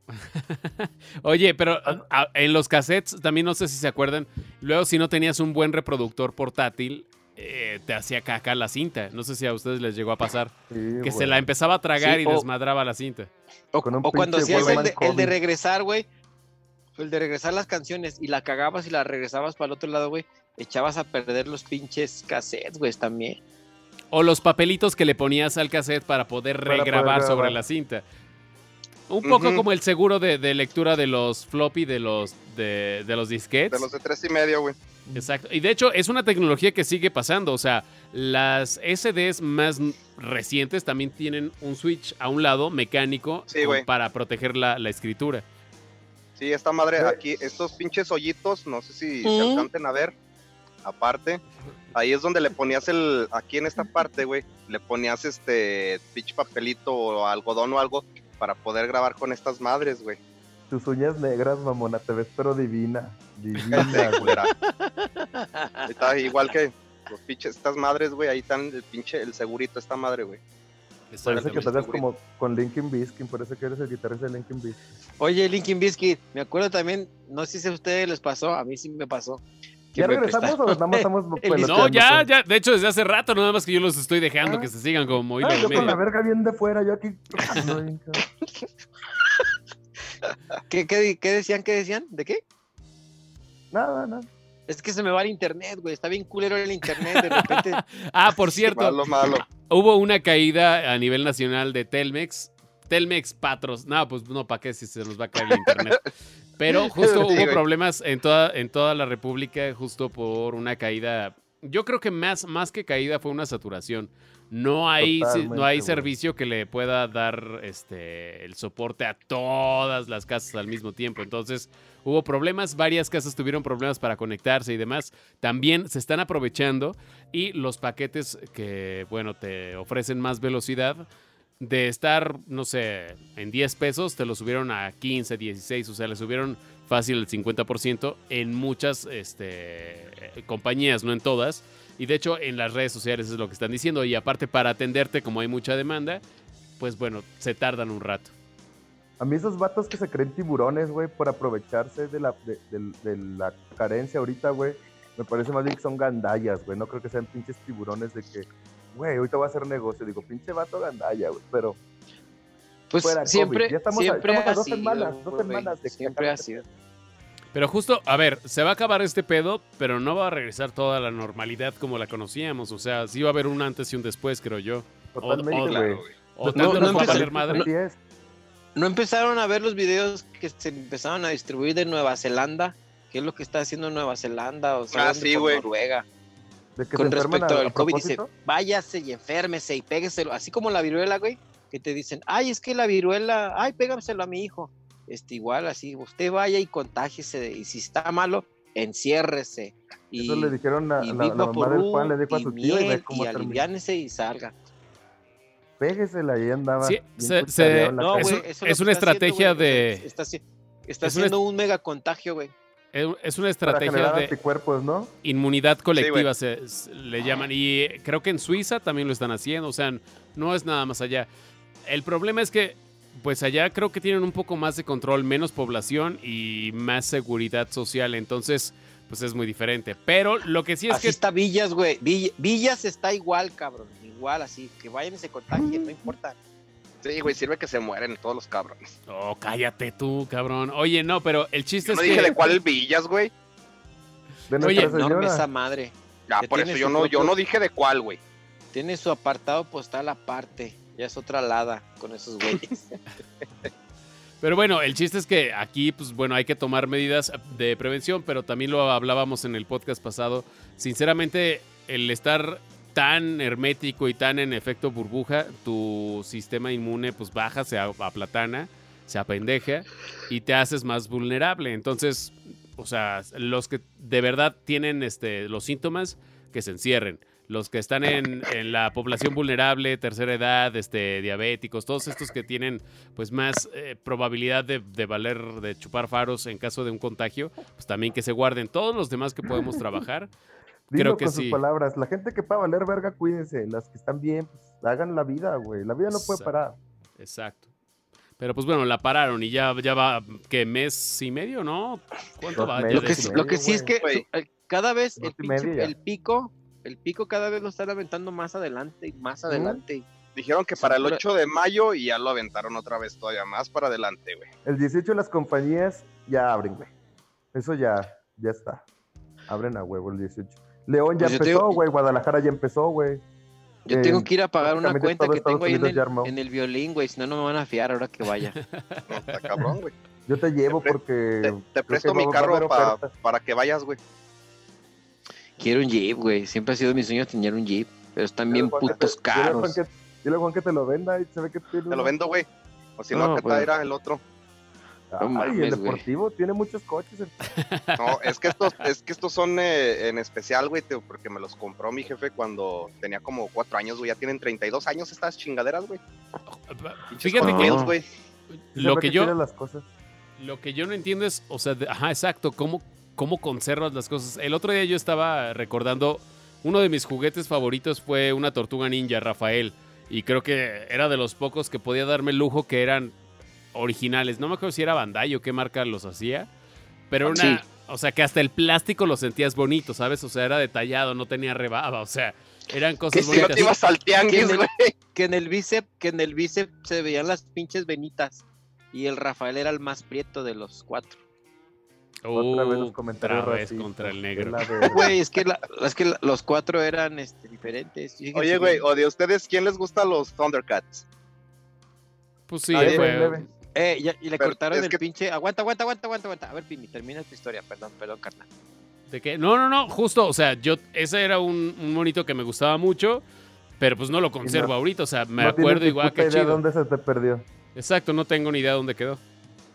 [laughs] Oye, pero a- en los cassettes también no sé si se acuerdan. Luego, si no tenías un buen reproductor portátil, eh, te hacía caca la cinta. No sé si a ustedes les llegó a pasar. Sí, Que güey. se la empezaba a tragar Sí, y o- desmadraba la cinta. O, Con un o cuando hacías el de, el de regresar, güey. El de regresar las canciones y la cagabas y la regresabas para el otro lado, güey. Echabas a perder los pinches cassettes, güey, también. O los papelitos que le ponías al cassette para poder Para poder regrabar sobre grabar. la cinta. Un poco como el seguro de, de lectura de los floppy de los, de, de los disquetes. De los de tres y medio, güey. Exacto. Y de hecho es una tecnología que sigue pasando. O sea, las SDs más recientes también tienen un switch a un lado mecánico Sí, para proteger la, la escritura. Sí, esta madre aquí, estos pinches hoyitos, no sé si se Mm. alcancen a ver. Aparte, ahí es donde le ponías el, aquí en esta parte, güey, le ponías este pinche papelito o algodón o algo para poder grabar con estas madres, güey. Tus uñas negras, mamona, te ves pero divina. Divina, [laughs] Cállate, güey. culera. Ahí Está igual que los pinches, estas madres, güey, ahí están el pinche, el segurito, esta madre, güey. Parece que tocas como con Linkin Biskin, parece que eres el guitarrista de Linkin Biskin. Oye, Linkin Biscuit, me acuerdo también, no sé si a ustedes les pasó, a mí sí me pasó, ¿Ya regresamos o nada más [laughs] estamos El- No, ya, pues? ya. De hecho, desde hace rato, nada más que yo los estoy dejando Ah. que se sigan como hilo Ah, yo con la verga bien de fuera, yo aquí. [laughs] ¿Qué, qué, qué decían? ¿Qué decían? ¿De qué? Nada, nada. Es que se me va el internet, güey. Está bien culero el internet. De repente. [laughs] Ah, por cierto, Malo, malo. hubo una caída a nivel nacional de Telmex. Telmex Patros. No, pues no, ¿para qué si se nos va a caer el internet? Pero [laughs] justo hubo problemas en toda, en toda la República, justo por una caída. Yo creo que más, más que caída fue una saturación. No hay, no hay servicio que le pueda dar este, el soporte a todas las casas al mismo tiempo. Entonces hubo problemas, varias casas tuvieron problemas para conectarse y demás. También se están aprovechando y los paquetes que, bueno, te ofrecen más velocidad, de estar, no sé, en 10 pesos, te lo subieron a 15, 16, o sea, le subieron fácil el 50% en muchas este, eh, compañías, no en todas. Y de hecho, en las redes sociales es lo que están diciendo. Y aparte, para atenderte, como hay mucha demanda, pues bueno, se tardan un rato. A mí esos vatos que se creen tiburones, güey, por aprovecharse de la, de, de- de la carencia ahorita, güey, me parece más bien que son gandallas, güey. No creo que sean pinches tiburones de que, güey, ahorita voy a hacer negocio. Digo, pinche vato gandalla, güey. Pero Pues Fuera COVID. siempre, Ya estamos a- siempre estamos a ha dos sido, semanas, dos güey, semanas de que Siempre acabe ha este sido. Pero justo, a ver, se va a acabar este pedo, pero no va a regresar toda la normalidad como la conocíamos. O sea, sí va a haber un antes y un después, creo yo. totalmente, o- no nos va a empezó- valer madre. Así es. ¿No empezaron a ver los videos que se empezaron a distribuir de Nueva Zelanda? ¿Qué es lo que está haciendo Nueva Zelanda? O sea, Ah, sí, güey. Noruega. De que Con se respecto al COVID, dice, váyase y enférmese y pégueselo. Así como la viruela, güey, que te dicen, ay, es que la viruela, ay, pégamselo a mi hijo. Este, igual, así, usted vaya y contágese. de- Y si está malo, enciérrese. Y, Eso le dijeron a, y la, la mamá del Juan, le dijo a y su tío y ve miel, cómo y aliviánese y salga. Péguesela y ahí andaba. Sí, se- se- No, calle. Es es una haciendo, estrategia de- Está, es haciendo un mega contagio, güey. Es una estrategia de anticuerpos, ¿no? inmunidad colectiva, se, se le llaman. Y eh, creo que en Suiza también lo están haciendo. O sea, no es nada más allá. El problema es que, pues allá creo que tienen un poco más de control, menos población y más seguridad social. Entonces, pues es muy diferente. Pero lo que sí es así que está Villas, güey. Vill- Villas está igual, cabrón. Igual, así. Que vayan y se contagien, no importa. Sí, güey, sirve que se mueren todos los cabrones. Oh, cállate tú, cabrón. Oye, no, pero el chiste Yo es no que. dije de cuál Villas, güey. De Oye, Enorme esa madre. Ya, por eso yo no, yo no dije de cuál, güey. Tiene su apartado postal aparte. Ya es otra lada con esos güeyes. [laughs] [laughs] Pero bueno, el chiste es que aquí, pues bueno, hay que tomar medidas de prevención, pero también lo hablábamos en el podcast pasado. Sinceramente, el estar tan hermético y tan en efecto burbuja, tu sistema inmune pues baja, se aplatana, se apendeja y te haces más vulnerable. Entonces, o sea, los que de verdad tienen este, los síntomas, que se encierren. Los que están en, en la población vulnerable, tercera edad, este, diabéticos, todos estos que tienen pues más eh, probabilidad de, de valer, de chupar faros en caso de un contagio, pues también que se guarden. Todos los demás que podemos trabajar, Dilo creo que con sí. sus palabras. La gente que para valer verga, cuídense. Las que están bien, pues hagan la vida, güey. La vida no puede parar. exacto. Pero pues bueno, la pararon y ya, ya va, ¿qué? ¿Mes y medio, no? ¿Cuánto Dos va? Meses lo, que, sí- lo que sí es que el- cada vez el, pinche- pico, el pico cada vez lo están aventando más adelante y más adelante. Dijeron que para el pura- 8 de mayo y ya lo aventaron otra vez todavía más para adelante, güey. El 18 las compañías ya abren, güey. Eso ya, ya está. Abren a huevo el 18. León ya Pues empezó, güey. Guadalajara ya empezó, güey. Yo Eh, tengo que ir a pagar una cuenta que Estados tengo ahí en el, armó. en el violín, güey. Si no, no me van a fiar ahora que vaya. No, está cabrón, güey. Yo te llevo Te porque. Te, te presto mi carro pa- para que vayas, güey. Quiero un Jeep, güey. Siempre ha sido mi sueño tener un Jeep. Pero están bien putos caros. Dile a Juan que te lo venda y se ve que tiene. Te lo vendo, güey. O si No, no, que pues. traerá el otro. Ay, No mames, el deportivo tiene muchos coches. el- No, es que estos, es que estos son eh, en especial, güey, porque me los compró mi jefe cuando tenía como cuatro años, güey. Ya tienen 32 años estas chingaderas, güey. Fíjate Hot que lo que tiene yo, las cosas. lo que yo no entiendo es, o sea, de- ajá, exacto, cómo, cómo conservas las cosas. El otro día yo estaba recordando, uno de mis juguetes favoritos fue una tortuga ninja, Rafael. Y creo que era de los pocos que podía darme el lujo que eran originales. No me acuerdo si era Bandai o qué marca los hacía. Pero era una, Sí. O sea, que hasta el plástico lo sentías bonito, ¿sabes? O sea, era detallado, no tenía rebaba, o sea, eran Que cosas si Si no bonitas. te ibas al tianguis, ¿Quién güey. Que en el bíceps, que en el bíceps se veían las pinches venitas. Y el Rafael era el más prieto de los cuatro. Otra vez los Uh, comentarios otra vez contra el que negro. [laughs] Güey, es que, la- es que la- los cuatro eran este, diferentes. Fíjense Oye, güey, o de ustedes, ¿quién les gusta los Thundercats? Pues sí, leve. Eh, y le Pero cortaron el que- pinche. Aguanta, aguanta, aguanta, aguanta, aguanta. A ver, Pimi, termina tu historia. Perdón, perdón, carnal. ¿De qué? No, no, no, justo, o sea, yo, ese era un, un monito que me gustaba mucho, pero pues no lo conservo no- ahorita, o sea, me No acuerdo igual que idea chido. dónde se te perdió. Exacto, no tengo ni idea dónde quedó.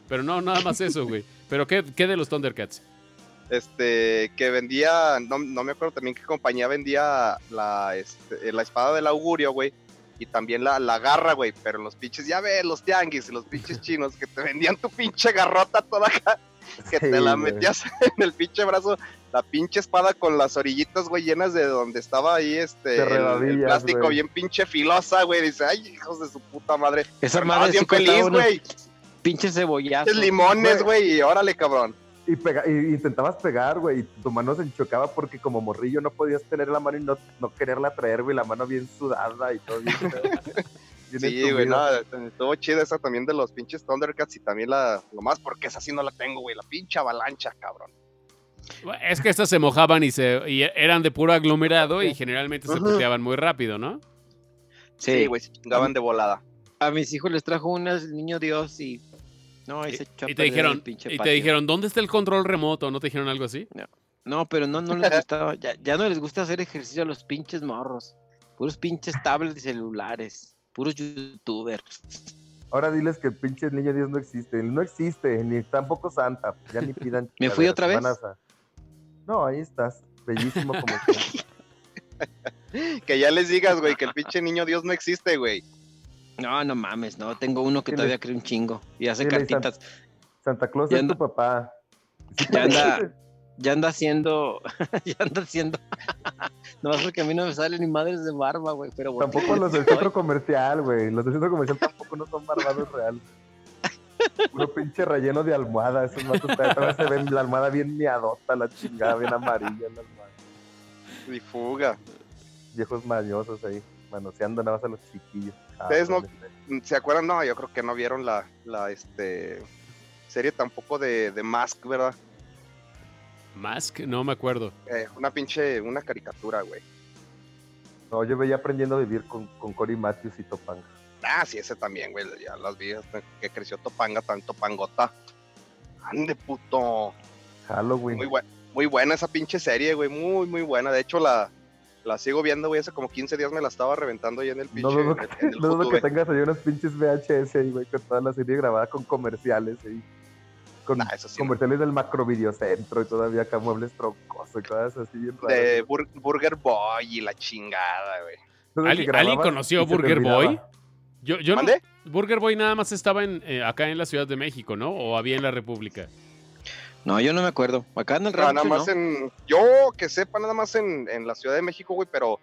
Pero no, nada más eso, güey. [laughs] Pero ¿qué, qué de los Thundercats? Este, que vendía, no, no me acuerdo también qué compañía vendía la, este, la espada del augurio, güey. Y también la, la garra, güey. Pero los pinches, ya ves, los tianguis y los pinches [laughs] chinos que te vendían tu pinche garrota toda acá. Que te Sí, la güey. metías en el pinche brazo, la pinche espada con las orillitas, güey, llenas de donde estaba ahí este el- plástico güey. bien pinche filosa, güey. Dice, ay, hijos de su puta madre. Esa Pero madre no, bien feliz, güey. Pinches cebollazos. Pinches limones, güey, y órale, cabrón. Y, pega- y intentabas pegar, güey, y tu mano se enchocaba porque como morrillo no podías tener la mano y no, no quererla traer, güey, la mano bien sudada y todo bien. [laughs] Bien Sí, güey, no, estuvo chida esa también de los pinches Thundercats y también la, lo más porque esa sí no la tengo, güey, la pinche avalancha, cabrón. Es que estas se mojaban y, se, y eran de puro aglomerado y generalmente se puteaban muy rápido, ¿no? Sí, Sí, güey, se chingaban de volada. a mis hijos les trajo unas el niño Dios y. No, ahí Y, y te dijeron, pinche y te dijeron, ¿dónde está el control remoto? ¿No te dijeron algo así? No, pero no, no les gustaba. Ya, ya no les gusta hacer ejercicio a los pinches morros. Puros pinches tablets y celulares. Puros youtubers. Ahora diles que el pinche niño Dios no existe. No existe, ni tampoco Santa. Ya ni pidan. [laughs] ¿Me fui otra vez? a No, ahí estás. Bellísimo como [laughs] siempre. Que ya les digas, güey, que el pinche niño Dios no existe, güey. No, no mames, no. Tengo uno que Dile- todavía cree un chingo. Y hace Dile, cartitas. Santa Claus Ya es anda- tu papá. [laughs] Ya anda, ya anda haciendo. [laughs] ya anda haciendo. [laughs] no porque a mí no me salen ni madres de barba, güey. Pero bueno. Tampoco los del centro comercial, güey. Los del centro comercial tampoco no son barbados real. Puro pinche relleno de almohada. Esos matos todavía se ven la almohada bien miadota, la chingada, bien amarilla la almohada. Y fuga. Viejos mañosos ahí, manoseando nada más a los chiquillos. Ustedes no-. ¿Se acuerdan? No, yo creo que no vieron la, la este, serie tampoco de, de Mask, ¿verdad? Mask, no me acuerdo. Eh, una pinche, una caricatura, güey. No, yo veía aprendiendo a vivir con, con Cory Matthews y Topanga. Ah, sí, ese también, güey. Ya las vi hasta que creció Topanga, tanto Topangota. Ande, puto. Halloween. Muy, muy buena esa pinche serie, güey. Muy, muy buena. De hecho, la, la sigo viendo, güey. Hace como 15 días me la estaba reventando ahí en el pinche. No dudo que, el- en el no dudo que tengas ahí unos pinches VHS ahí, güey, con toda la serie grabada con comerciales ahí. Con Nah, eso sí no. comerciales del macro videocentro y todavía acá muebles troncosos y cosas así bien raras. De. Bur- Burger Boy y la chingada, güey. Entonces, ¿Ali- que grababas ¿Alguien conoció Burger Boy? Yo, yo no. Burger Boy nada más estaba en, eh, acá en la Ciudad de México, ¿no? O había en la República. No, yo no me acuerdo. Acá en el No, rancho, nada más ¿no? en. Yo que sepa, nada más en, en la Ciudad de México, güey, pero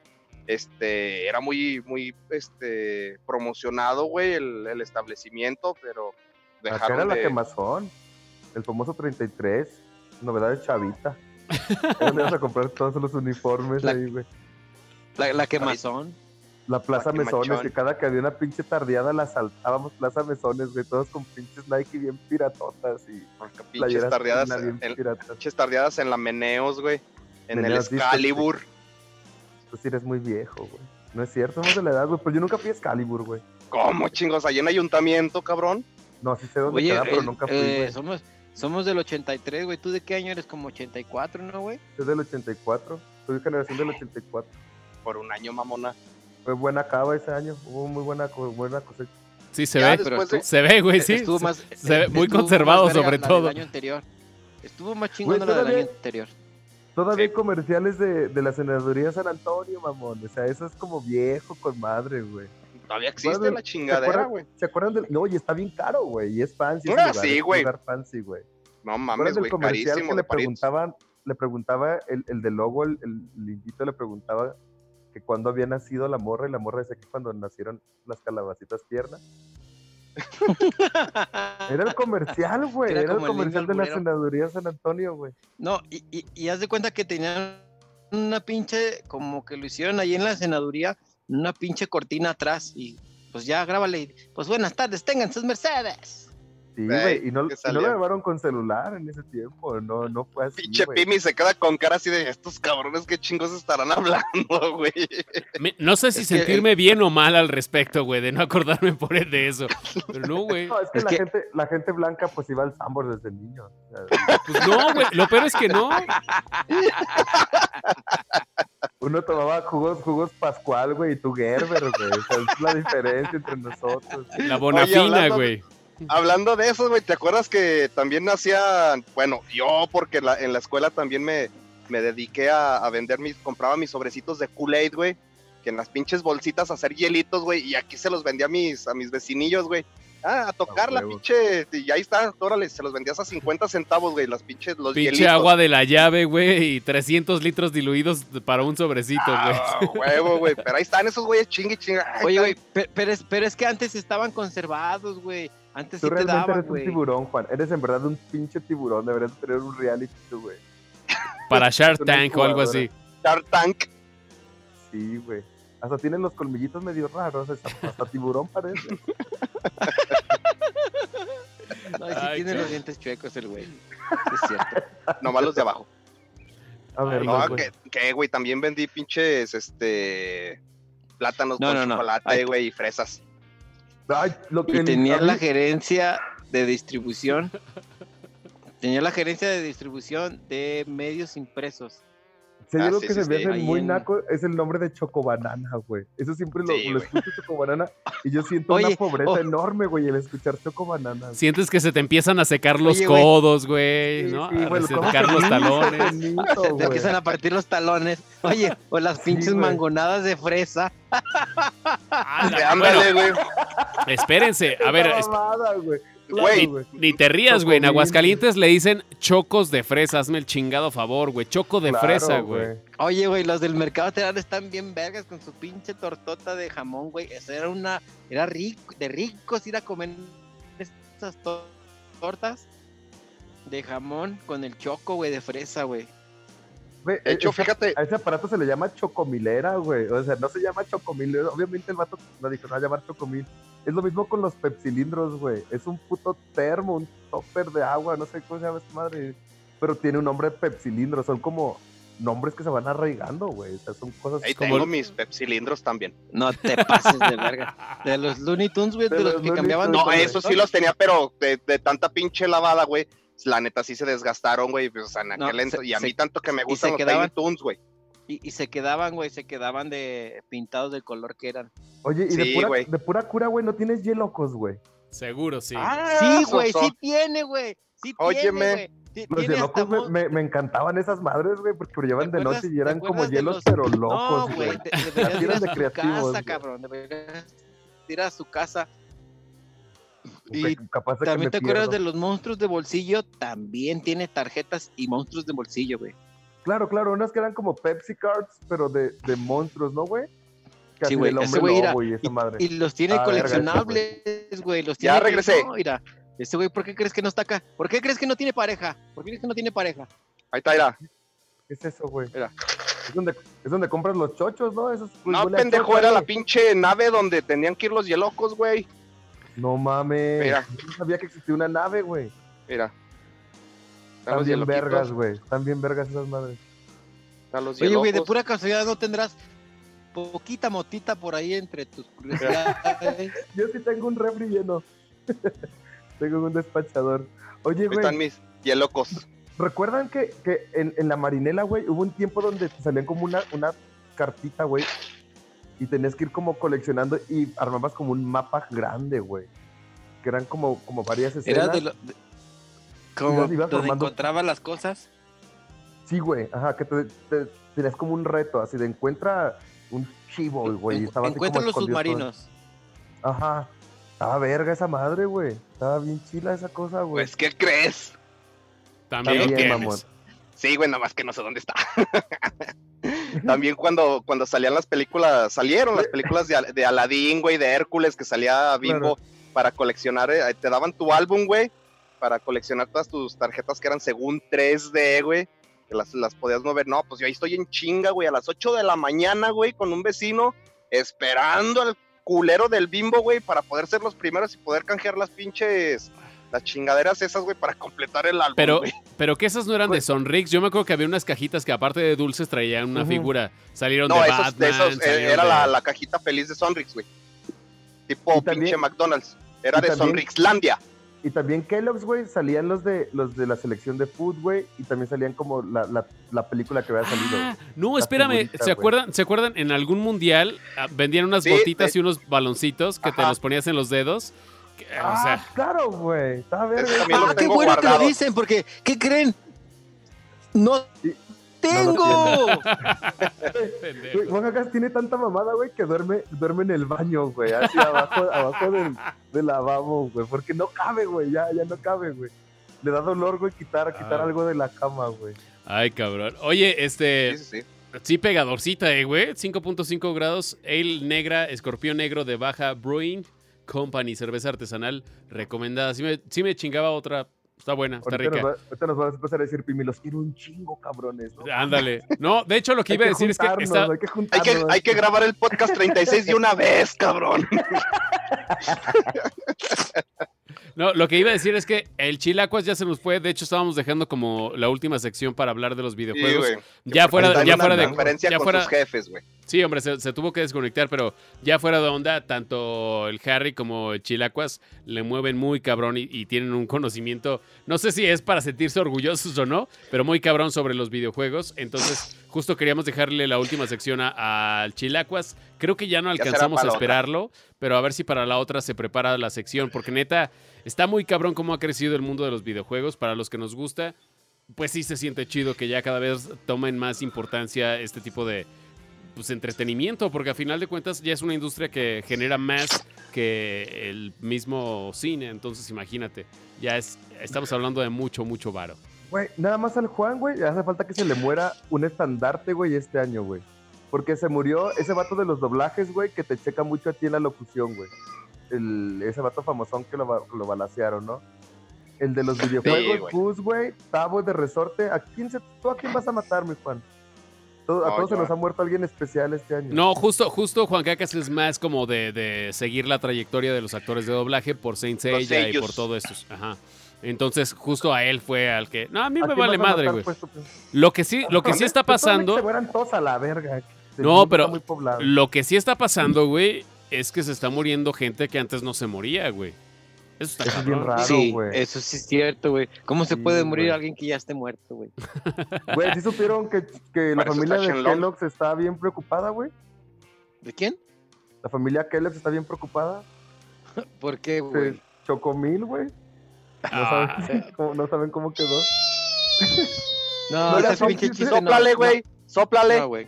este era muy, muy este promocionado, güey, el, el establecimiento, pero Acá era dejaron la de. quemazón. El famoso 33. Novedades Chavita. [laughs] Ahí vas a comprar todos los uniformes La- ahí, güey. La, la quemazón. La Plaza La Mesones, que cada que había una pinche tardeada la saltábamos Plaza Mesones, güey, todos con pinches Nike bien piratotas y Pinches playeras tardeadas, en, piratas. pinches tardeadas en la Meneos, güey. En Meneos el Excalibur. Tú sí eres muy viejo, güey. No es cierto, somos de la edad, güey. Pues yo nunca fui a Excalibur, güey. ¿Cómo chingos? Ahí en ayuntamiento, cabrón. No, sí sé dónde Oye, queda, pero el- nunca fui, eh, güey. somos, somos del 83, güey. ¿Tú de qué año eres? Como 84, ¿no, güey? Soy del 84. Soy generación del 84. Por un año, mamona. Fue buena cava ese año. Hubo muy buena, buena cosecha. Sí, se Ya ve. pero de- Se ve, güey, sí. Estuvo Se- más, se ve muy estuvo conservado más sobre todo. del año anterior. Estuvo más chingón la del año anterior. Todavía hay Sí. comerciales de, de la senaduría de San Antonio, mamón. O sea, eso es como viejo con madre, güey. Todavía existe Bueno, la ¿Se chingadera, güey. ¿Se acuerdan del.? No, y está bien caro, güey. Y es fancy. ese Ah, lugar, sí, es un güey. lugar fancy, güey. No ¿Se mames, güey. comercial Carísimo que de le preguntaban, le preguntaba el, el del logo, el, el lindito le preguntaba que cuándo había nacido la morra y la morra decía que cuando nacieron las calabacitas tiernas. [laughs] Era el comercial, güey. Era Era, el comercial de la senaduría San Antonio, güey. No, y, y, y haz de cuenta que tenían una pinche, como que lo hicieron ahí en la senaduría, una pinche cortina atrás. Y pues ya, grábale. Pues buenas tardes, tengan sus Mercedes. Sí, Güey, güey. Y no, que y no lo grabaron con celular en ese tiempo. No, no fue así. Pinche. Pimi se queda con cara así de estos cabrones, qué chingos estarán hablando, [laughs] güey. No sé si Es que- sentirme bien o mal al respecto, güey, de no acordarme [laughs] por él de eso. Pero no, güey. No, es que, Es la, que- Gente, la gente blanca pues iba al Sambor desde niño. Pues no, güey. Lo peor es que no. uno tomaba jugos, jugos Pascual, güey, y tú Gerber, güey. O sea, es la diferencia entre nosotros. La bonafina, güey. Hablando de eso, güey, ¿te acuerdas que también hacían, bueno, yo porque la- en la escuela también me, me dediqué a, a vender mis, compraba mis sobrecitos de Kool-Aid, güey, que en las pinches bolsitas a hacer hielitos, güey, y aquí se los vendía a mis, a mis vecinillos, güey. Ah, a tocar la pinche, y ahí está, órale, se los vendías a 50 centavos, güey, las pinches, los Pinche hielitos. agua de la llave, güey, y 300 litros diluidos para un sobrecito, güey. Ah, huevo, güey, pero ahí están esos güeyes chingue chingue. Ay, Oye, güey, pe- pero, es, pero es que antes estaban conservados, güey. Antes Tú sí te realmente daban, eres un tiburón, Juan. Eres en verdad un pinche tiburón. Deberías tener un reality, tú, güey. [laughs] Para Shark Tank o algo así. Shark Tank. Sí, güey. Hasta tienes los colmillitos medio raros. Hasta, hasta tiburón parece. [laughs] No, sí Ay, tiene qué- los dientes chuecos el güey. Sí, es cierto. [laughs] Nomás los de abajo. A ver, Ay, No, que, que, güey, también vendí pinches, este, plátanos No, con no, chocolate, güey, y fresas. Ay, lo que Y tenía la gerencia de distribución. Tenía la gerencia de distribución de medios impresos. Si hay Ah, algo sí, que sí, se me hace muy en- naco es el nombre de Chocobanana, güey. Eso siempre lo, Sí, lo güey. escucho Chocobanana y yo siento Oye, una pobreza oh. enorme, güey, el escuchar Chocobanana. güey. Sientes que se te empiezan a secar los Oye, güey. codos, güey, Sí, ¿no? sí, a güey, ¿cómo resecar se los talones. Benito, Te güey? empiezan a partir los talones. Oye, o las pinches güey. mangonadas de fresa. [laughs] Ándale, güey. bueno, espérense. A ver, mamada, güey. Güey, güey. ni te rías, güey. En. Aguascalientes le dicen chocos de fresa. Hazme el chingado favor, güey. Choco de Claro, fresa, güey. Oye, güey, los del mercado teatral están bien vergas con su pinche tortota de jamón, güey. Eso era una. Era rico, de ricos ir a comer esas to- tortas de jamón con el choco, güey, de fresa, güey. De hecho, ese- fíjate, A ese aparato se le llama chocomilera, güey. O sea, no se llama chocomil. Obviamente el vato no dijo, no va a llamar chocomil. Es lo mismo con los pepsilindros, güey. Es un puto termo, un topper de agua, no sé cómo se llama esta madre. Pero tiene un nombre de pepsilindro. Son como nombres que se van arraigando, güey. O sea, son cosas ahí como tengo mis pepsilindros también. No te pases de verga. De los Looney Tunes, güey, de, De los, los que Looney cambiaban de No, esos sí los tenía, pero de, de tanta pinche lavada, güey. La neta sí se desgastaron, güey. Pues, o sea, en No, aquel se- y a mí tanto que me y gustan se los quedaban- Tiny Toons, güey. Y, y se quedaban, güey, se quedaban de pintados del color que eran. Oye, y Sí, de, pura, de cura, güey, no tienes hielocos, güey. Seguro, sí. Ah, sí, so- güey, sí tiene, güey. Sí Óyeme. tiene, güey. Ti- Los hasta hielocos me, mo- me, me encantaban esas madres, güey, porque brillaban ¿Te de noche y te eran como de hielos, los- pero No, locos, güey, güey. de- a eran de su creativos, casa, cabrón. Deberías ir a su casa. Y Que capaz de que También te acuerdas de los monstruos de bolsillo, también tiene tarjetas y monstruos de bolsillo, güey. Claro, claro, unas que eran como Pepsi Cards, pero de, de monstruos, ¿no, güey? Sí, güey, ese güey y los tiene Ah, coleccionables, güey. Los Ya tiene regresé. No, mira, este güey, ¿por qué crees que no está acá? ¿Por qué crees que no tiene pareja? ¿Por qué crees que no tiene pareja? Ahí está, mira. ¿Qué es eso, güey? Mira. Es donde, es donde compras los chochos, ¿no? Esos, No, pendejo, chocho, era la pinche nave donde tenían que ir los hielocos, güey. No mames. Mira. Yo no sabía que existía una nave, güey. Mira. Están bien vergas, güey. Están bien vergas esas madres. Oye, güey, de pura casualidad no tendrás poquita motita por ahí entre tus curiosidades. [laughs] Yo sí tengo un refri lleno. [laughs] tengo un despachador. Oye, güey, están mis hielocos. ¿recuerdan que, que en, en la marinela, güey, hubo un tiempo donde te salían como una, una cartita, güey? Y tenías que ir como coleccionando y armabas como un mapa grande, güey. Que eran como, como varias escenas. Era de lo. de- como Ibas- ibas donde formando- encontraba las cosas. Sí, güey, ajá, que te, te- tenías como un reto, así de encuentra un chivo, güey. y En- encuentra los todo. submarinos. Ajá. Estaba verga esa madre, güey. Estaba bien chila esa cosa, güey. Pues, ¿qué crees? También lo También, tienes. mamón. Sí, güey, nada más que no sé dónde está. [laughs] [laughs] También cuando, cuando salían las películas, salieron las películas de, de Aladdin, güey, de Hércules, que salía Bimbo. para coleccionar, eh, te daban tu álbum, güey, para coleccionar todas tus tarjetas que eran según 3D, güey, que las, las podías mover. No, pues yo ahí estoy en chinga, güey, a las 8 de la mañana, güey, con un vecino, esperando al culero del bimbo, güey, para poder ser los primeros y poder canjear las pinches, las chingaderas esas, güey, para [laughs] completar el álbum, Pero, pero que esas no eran de Sonrix. Yo me acuerdo que había unas cajitas que aparte de dulces traían una figura. Salieron No, de esos, Batman. de esos, eh, salieron era de- la, la cajita feliz de Sonrix, güey. Tipo pinche McDonald's. Era de también- Sonrixlandia. Y también Kellogg's, güey, salían los de los de la selección de food, güey, y también salían como la, la, la película que había salido. Ah, no, espérame. ¿Se acuerdan, ¿Se acuerdan? En algún mundial ah, vendían unas Sí, botitas de- y unos baloncitos que te los ponías en los dedos. Que, o Ah, sea, claro, güey. Ah, qué bueno que lo guardado. dicen, porque, ¿qué creen? No tengo. Güey, Juan Acas tiene tanta mamada, güey, que duerme, duerme en el baño, güey, así abajo, abajo del, del lavabo, güey, porque no cabe, güey, ya, ya no cabe, güey. Le da dolor, güey, quitar, quitar Ah. algo de la cama, güey. Ay, cabrón. Oye, este. Sí, sí, sí. Sí, pegadorcita, eh, güey. 5.5 grados. Ale negra, escorpión negro de baja Brewing Company, cerveza artesanal recomendada. Sí me, sí me chingaba otra. Está buena, está Ahorita nos, rica. va, ahorita nos vas a empezar a decir, Pimi, los quiero un chingo, cabrones. ¿no? Ándale. [laughs] No, de hecho, lo que iba a decir es que está. hay que Hay que, hay que grabar el podcast 36 de una vez, cabrón. [laughs] No, lo que iba a decir es que el Chilacuas ya se nos fue. De hecho, estábamos dejando como la última sección para hablar de los Sí, videojuegos. güey. ya fuera, ya fuera de. conferencia ya con fuera- sus jefes, güey. Sí, hombre, se, se tuvo que desconectar, pero ya fuera de onda, tanto el Harry como el Chilacuas le mueven muy cabrón y, y tienen un conocimiento, no sé si es para sentirse orgullosos o no, pero muy cabrón sobre los videojuegos. Entonces, justo queríamos dejarle la última sección a- al Chilacuas. Creo que ya no alcanzamos a esperarlo, pero a ver si para la otra se prepara la sección, porque neta, está muy cabrón cómo ha crecido el mundo de los videojuegos. Para los que nos gusta, pues sí se siente chido que ya cada vez tomen más importancia este tipo de pues, entretenimiento, porque a final de cuentas ya es una industria que genera más que el mismo cine. Entonces, imagínate, ya es, estamos hablando de mucho, mucho varo. Güey, nada más al Juan, güey, hace falta que se le muera un estandarte, güey, este año, güey. Porque se murió ese vato de los doblajes, güey, que te checa mucho a ti en la locución, güey. El, ese vato famosón que lo, lo balacearon, ¿no? El de los videojuegos, güey. Gus, güey, Tavo de Resorte. ¿A quién se, ¿Tú a quién vas a matar, mi Juan? Todo- a No, todos se nos ha muerto alguien especial este año. No, justo, justo Juan Cacas es más como de, de seguir la trayectoria de los actores de doblaje por Saint Seiya y por todo esto. Ajá. Entonces, justo a él fue al que. No, a mí ¿A me vale madre, güey. pues, tú? Lo que sí, lo que sí está pasando. Se mueran todos a la verga. No, pero. Lo que sí está pasando, güey, es que se está muriendo gente que antes no se moría, güey. Eso está Eso es bien raro. sí, güey. eso sí es cierto, güey. ¿Cómo se Sí, puede morir güey. alguien que ya esté muerto, güey? [laughs] Güey, ¿sí supieron que, que la familia de Shenlong. Kellogg's está bien preocupada, güey? ¿De quién? La familia Kellogg's está bien preocupada. [laughs] ¿Por qué, Se güey? Chocomil, güey. No, Ah, saben cómo, no saben cómo quedó. No, [laughs] No, pinche chistes. chiste no. Sóplale, güey. Sóplale. No, güey.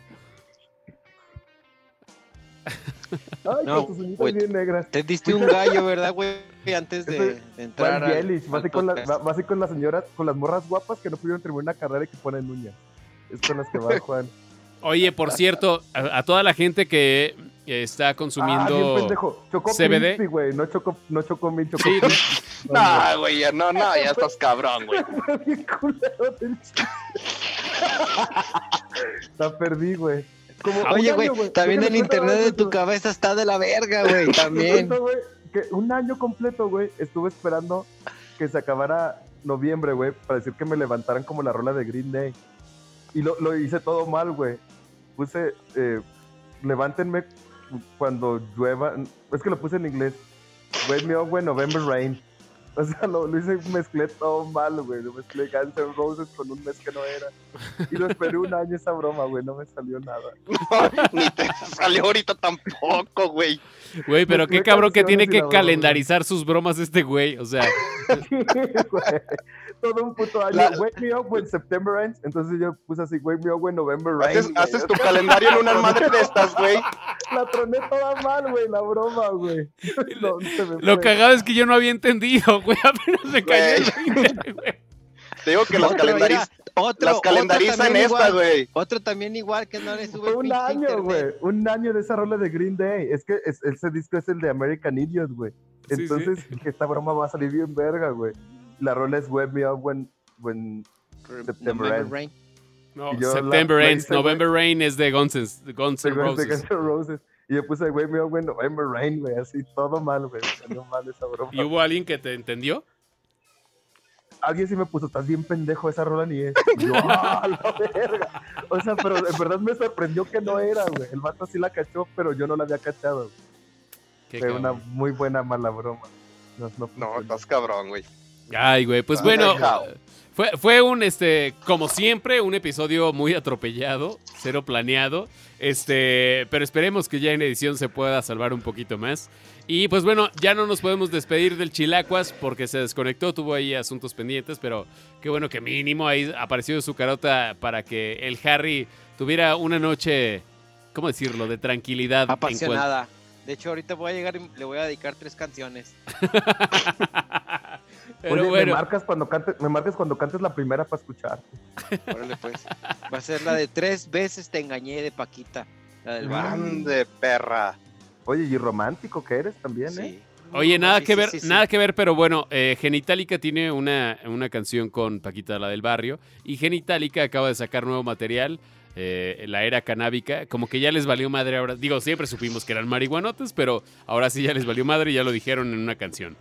[laughs] Ay, No, con tus uñitas bien negras. Te diste un gallo, ¿verdad, güey? Antes de, de entrar Juan al, Yelich, al así con, la- con las señoras, con las morras guapas que no pudieron terminar una carrera y que ponen uñas. Es con las que va [laughs] Juan. Oye, por cierto, a, a toda la gente que está Ah, bien consumiendo. pendejo. Chocó CBD. Güey. No chocó, no chocó mil, chocó Sí. [laughs] No, No, güey, ya no, no, ya estás cabrón, güey. La perdí, güey. Como Oye, güey, también el internet de tu cabeza está de la verga, [laughs] güey, también. que un año completo, güey, estuve esperando que se acabara noviembre, güey, para decir que me levantaran como la rola de Green Day. Y lo, lo hice todo mal, güey. Puse, eh, levántenme cuando llueva. Es que lo puse en inglés. Wake me up when November rain. [laughs] O sea, lo, lo hice, mezclé todo mal, güey. Lo mezclé Guns N' Roses con un mes que no era. Y lo esperé un año esa broma, güey. No me salió nada. [laughs] Ni te salió ahorita tampoco, güey. Güey, pero qué cabrón que tiene que broma, calendarizar sus bromas este güey. O sea, [laughs] güey. Todo un puto año. La- Wake me up when September ends. Entonces yo puse así, wake me up when November rains. Haces, güey. haces tu [laughs] calendario en una madre de estas, güey. [laughs] La troné toda mal, güey, la broma, güey. [laughs] No, lo cagado es que yo no había entendido, güey. Apenas me cayó el 20, güey. Te digo que las, calendariz- las calendarizan también esta, igual, güey. Otro también igual que no le sube un año, güey. Un año de esa rola de Green Day. Es que es- ese disco es el de American Idiot, güey. Sí, sí. Entonces dije, esta broma va a salir bien verga, güey. La rola es Web Me Up When, when September November Ends. Rain. No, la- September la Ends, güey. November Rain es de Guns de Guns N' Roses. Guns N' Roses. Y yo puse Web Me Up When November Rain, güey. Así todo mal, güey. Salió mal esa broma. ¿Y hubo alguien que te entendió? Alguien sí me puso, estás bien pendejo, esa rola ni es. [laughs] Yo, ¡ah, la verga! O sea, pero en verdad me sorprendió que no era, güey. El vato sí la cachó, pero yo no la había cachado. Qué Fue una cabrón. muy buena mala broma. No, no, No, estás cabrón, güey. Ay, güey, pues bueno, fue, fue un, este, como siempre, un episodio muy atropellado, cero planeado, este, pero esperemos que ya en edición se pueda salvar un poquito más. Y pues bueno, ya no nos podemos despedir del Chilacuas porque se desconectó, tuvo ahí asuntos pendientes, pero qué bueno que mínimo ahí apareció su carota para que el Harry tuviera una noche, ¿cómo decirlo?, de tranquilidad. en Apasionada. De hecho, ahorita voy a llegar y le voy a dedicar tres canciones. [laughs] Pero Oye, me bueno, marcas cuando cantes, me marcas cuando cantes la primera para escuchar. Órale, pues. Va a ser la de tres veces te engañé de Paquita. La del bar. Grande perra. Oye, y romántico que eres también, ¿eh? Sí. Oye, nada Sí, que sí, ver, sí, sí. nada que ver, pero bueno, eh, Genitalica tiene una, una canción con Paquita la del barrio y Genitalica acaba de sacar nuevo material, eh, la era canábica, como que ya les valió madre ahora, digo, siempre supimos que eran marihuanotes, pero ahora sí ya les valió madre y ya lo dijeron en una canción.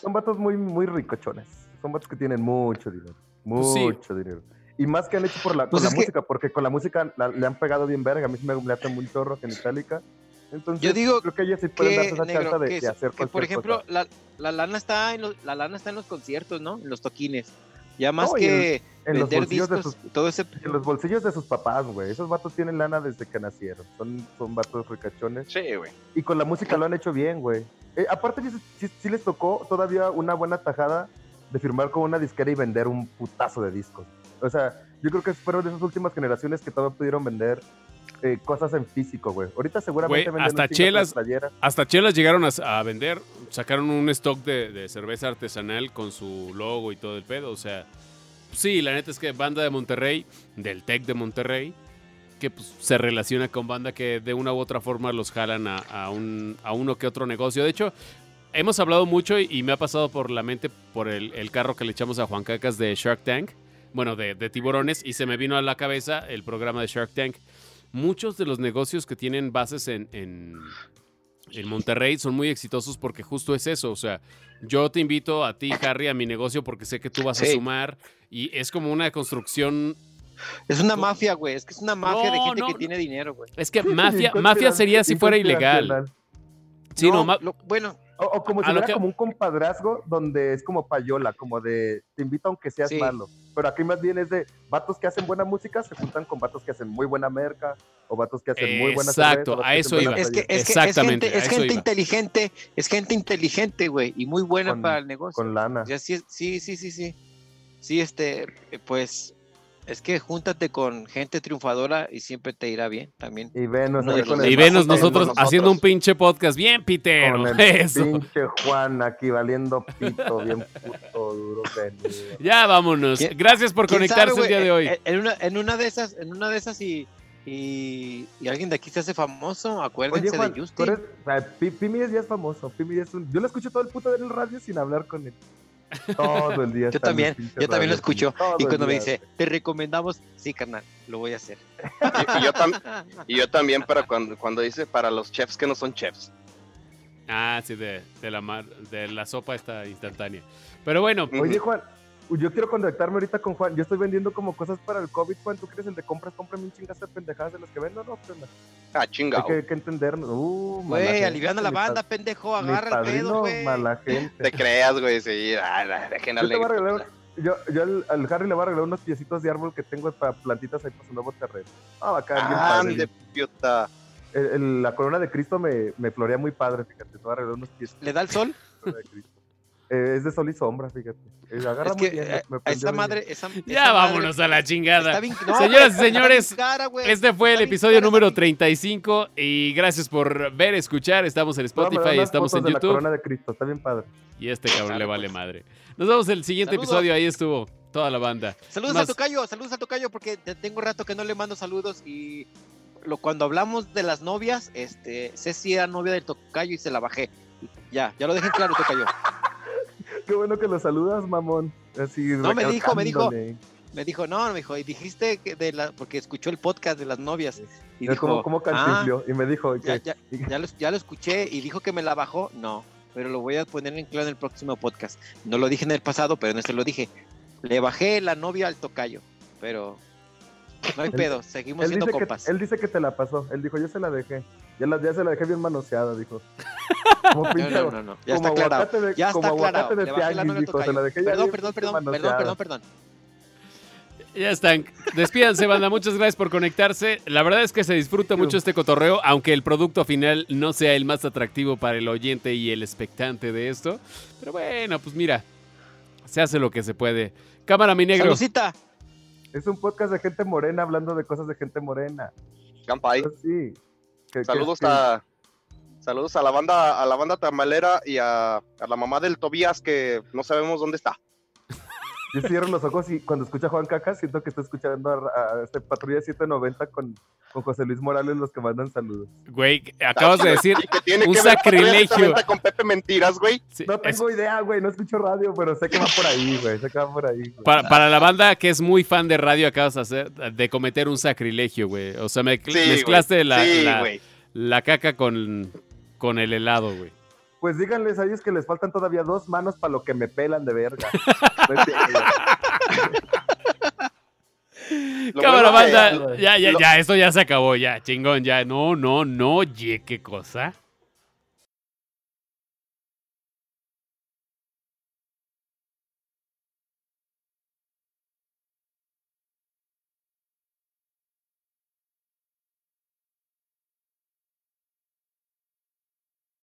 Son vatos muy, muy ricochones. Son vatos que tienen mucho dinero. Pues sí. Mucho dinero. Y más que han hecho por la, Pues con la que- música, porque con la música la- le han pegado bien verga. A mí me late muy chorro Genitalica. Entonces, Yo digo creo que ellos sí pueden Que, darse esa negro, chance de, que, de hacer que, por ejemplo, cosa. la, la lana está en los, la lana está en los conciertos, ¿no? En los toquines. Ya más No, que en los vender bolsillos de discos, sus todo ese en los bolsillos de sus papás, güey. Esos vatos tienen lana desde que nacieron. Son, son vatos ricachones. Sí, güey. Y con la música lo han hecho bien, güey. Eh, aparte, sí, sí- sí les tocó todavía una buena tajada de firmar con una disquera y vender un putazo de discos. O sea, yo creo que fueron de esas últimas generaciones que todavía pudieron vender eh, cosas en físico, güey. Ahorita seguramente Güey, hasta chelas-. Hasta chelas llegaron a, a vender, sacaron un stock de, de cerveza artesanal con su logo y todo el pedo, o sea, sí, la neta es que banda de Monterrey, del Tec de Monterrey, que pues, se relaciona con banda que de una u otra forma los jalan a, a un, a uno que otro negocio. De hecho, hemos hablado mucho y, y me ha pasado por la mente por el, el carro que le echamos a Juan Cacas de Shark Tank, bueno, de, de tiburones, y se me vino a la cabeza el programa de Shark Tank. Muchos de los negocios que tienen bases en, en, en Monterrey son muy exitosos porque justo es eso. O sea, yo te invito a ti, Harry, a mi negocio porque sé que tú vas a sumar y es como una construcción. Es una mafia, güey. Es que es una mafia de gente no, que no. tiene dinero, güey. Es que mafia, [laughs] mafia sería si fuera ilegal. Sí, no, lo- bueno, O, o como si fuera que- como un compadrazgo donde es como payola, como de te invito aunque seas Sí. malo. Pero aquí más bien es de vatos que hacen buena música se juntan con vatos que hacen muy buena merca o vatos que hacen muy buena Exacto, cerveza, a eso iba. es que, es que es gente, es gente inteligente, es gente inteligente, güey, y muy buena Con- para el negocio. con lana. Sí, sí, sí, sí, sí. Sí, este, pues, es que júntate con gente triunfadora y siempre te irá bien también. Y venos y nosotros, nosotros. haciendo un pinche podcast bien pitero. con el [laughs] Eso. pinche Juan aquí valiendo pito, bien puto duro venido. Ya vámonos. ¿Quién- Gracias por ¿Quién conectarse sabe, el día de hoy. En, una, en una de esas, en una de esas y, y, y alguien de aquí se hace famoso, acuérdense Oye, Juan, de Justin. eres- o sea, Pi- Pimi es ya es famoso. Pimi es un, yo lo escucho todo el puto día en el radio sin hablar con él. Todo el día. Yo también, yo también lo escucho. Y cuando me dice, te recomendamos, sí, carnal, lo voy a hacer. Y, y yo tam- y yo también, pero cuando, cuando dice para los chefs que no son chefs. Ah, sí, de, de la mar- de la sopa esta instantánea. Pero bueno, Oye, Juan, yo quiero contactarme ahorita con Juan. Yo estoy vendiendo como cosas para el COVID, Juan. ¿Tú crees el de compras? Cómprame un chingazo de pendejadas de las que vendo, ¿no? ¿Qué onda? Ah, Hay chingado. que, que entendernos. Uh, mala Güey, gente, aliviando la banda, pa- pendejo, agarra el pedo, padrino, güey. mala [laughs] gente. Te creas, güey. Sí, ah, Yo yo, al, al Harry le voy a regalar unos piecitos de árbol que tengo para plantitas ahí para su nuevo terreno. Ah, va a quedar bien padre. Piota. El- el- la corona de Cristo me, me florea muy padre, fíjate. Te voy a regalar unos piecitos ¿Le da el sol? [laughs] Eh, es de sol y sombra, fíjate. Eh, agarra Es muy que bien. eh, me a prendió esa madre, esa, ya vámonos madre a la chingada. está bien- no, Señoras y señores, está bien cara, güey. Este fue el Está episodio cara, número está bien- 35 y gracias por ver, escuchar. Estamos en Spotify, unas estamos en de la YouTube corona de Cristo, está bien padre. y este cabrón le vale pues. madre. Nos vemos el siguiente Saludos. episodio, ahí estuvo toda la banda. Saludos Más- a Tocayo, saludos a Tocayo, porque te- tengo rato que no le mando saludos y lo, cuando hablamos de las novias, este, Ceci era novia del Tocayo y se la bajé. Ya, ya lo dejé claro, Tocayo. Qué bueno que lo saludas, mamón. Así, No, me dijo, me dijo. Me dijo, no, me dijo, y dijiste que de la, porque escuchó el podcast de las novias. Y Es dijo, como, como ah, cantinflio. Y me dijo ya, ya, ya lo, ya lo escuché y dijo que me la bajó. No, pero lo voy a poner en claro en el próximo podcast. No lo dije en el pasado, pero en este lo dije. Le bajé la novia al tocayo, pero no hay Él- pedo, seguimos él siendo dice, compas. que, él dice que te la pasó. Él dijo, yo se la dejé. Ya, la, ya se la dejé bien manoseada, dijo. [laughs] Como No, pinche, no, no, no, ya como está aclarado. de, Ya como está aclarado. aguacate de Le bajé la tianguis, novia al dijo. Se la tocayo. dejé ya Perdón, bien perdón, perdón, perdón, perdón, perdón. Ya están. Despídanse, banda. [laughs] Muchas gracias por conectarse. La verdad es que se disfruta mucho este cotorreo, aunque el producto final no sea el más atractivo para el oyente y el expectante de esto. Pero bueno, pues mira, se hace lo que se puede. Cámara, mi negro. Salucita. Es un podcast de gente morena hablando de cosas de gente morena. Campai. Sí. Que- que- Saludos que- a saludos a la banda a la banda tamalera y a, a la mamá del Tobías que no sabemos dónde está. Yo cierro los ojos y cuando escucha a Juan Caca siento que estoy escuchando a, a este Patrulla 790 con, con José Luis Morales los que mandan saludos. Güey, acabas de decir. Y [laughs] que tiene Un que sacrilegio. con Pepe Mentiras, güey. sí, No es- tengo idea, güey, no escucho radio, pero sé que va por ahí, güey, sé que va por ahí. güey. para, para la banda que es muy fan de radio, acabas de, hacer, de cometer un sacrilegio, güey. O sea, me- Sí, güey. mezclaste la, Sí, la- güey. la caca con, con el helado, güey. Pues díganles a ellos que les faltan todavía dos manos para lo que me pelan de verga. [laughs] Cámara, banda. Ya, ya, lo- ya, esto ya se acabó, ya, chingón, ya. No, no, no, oye, qué cosa.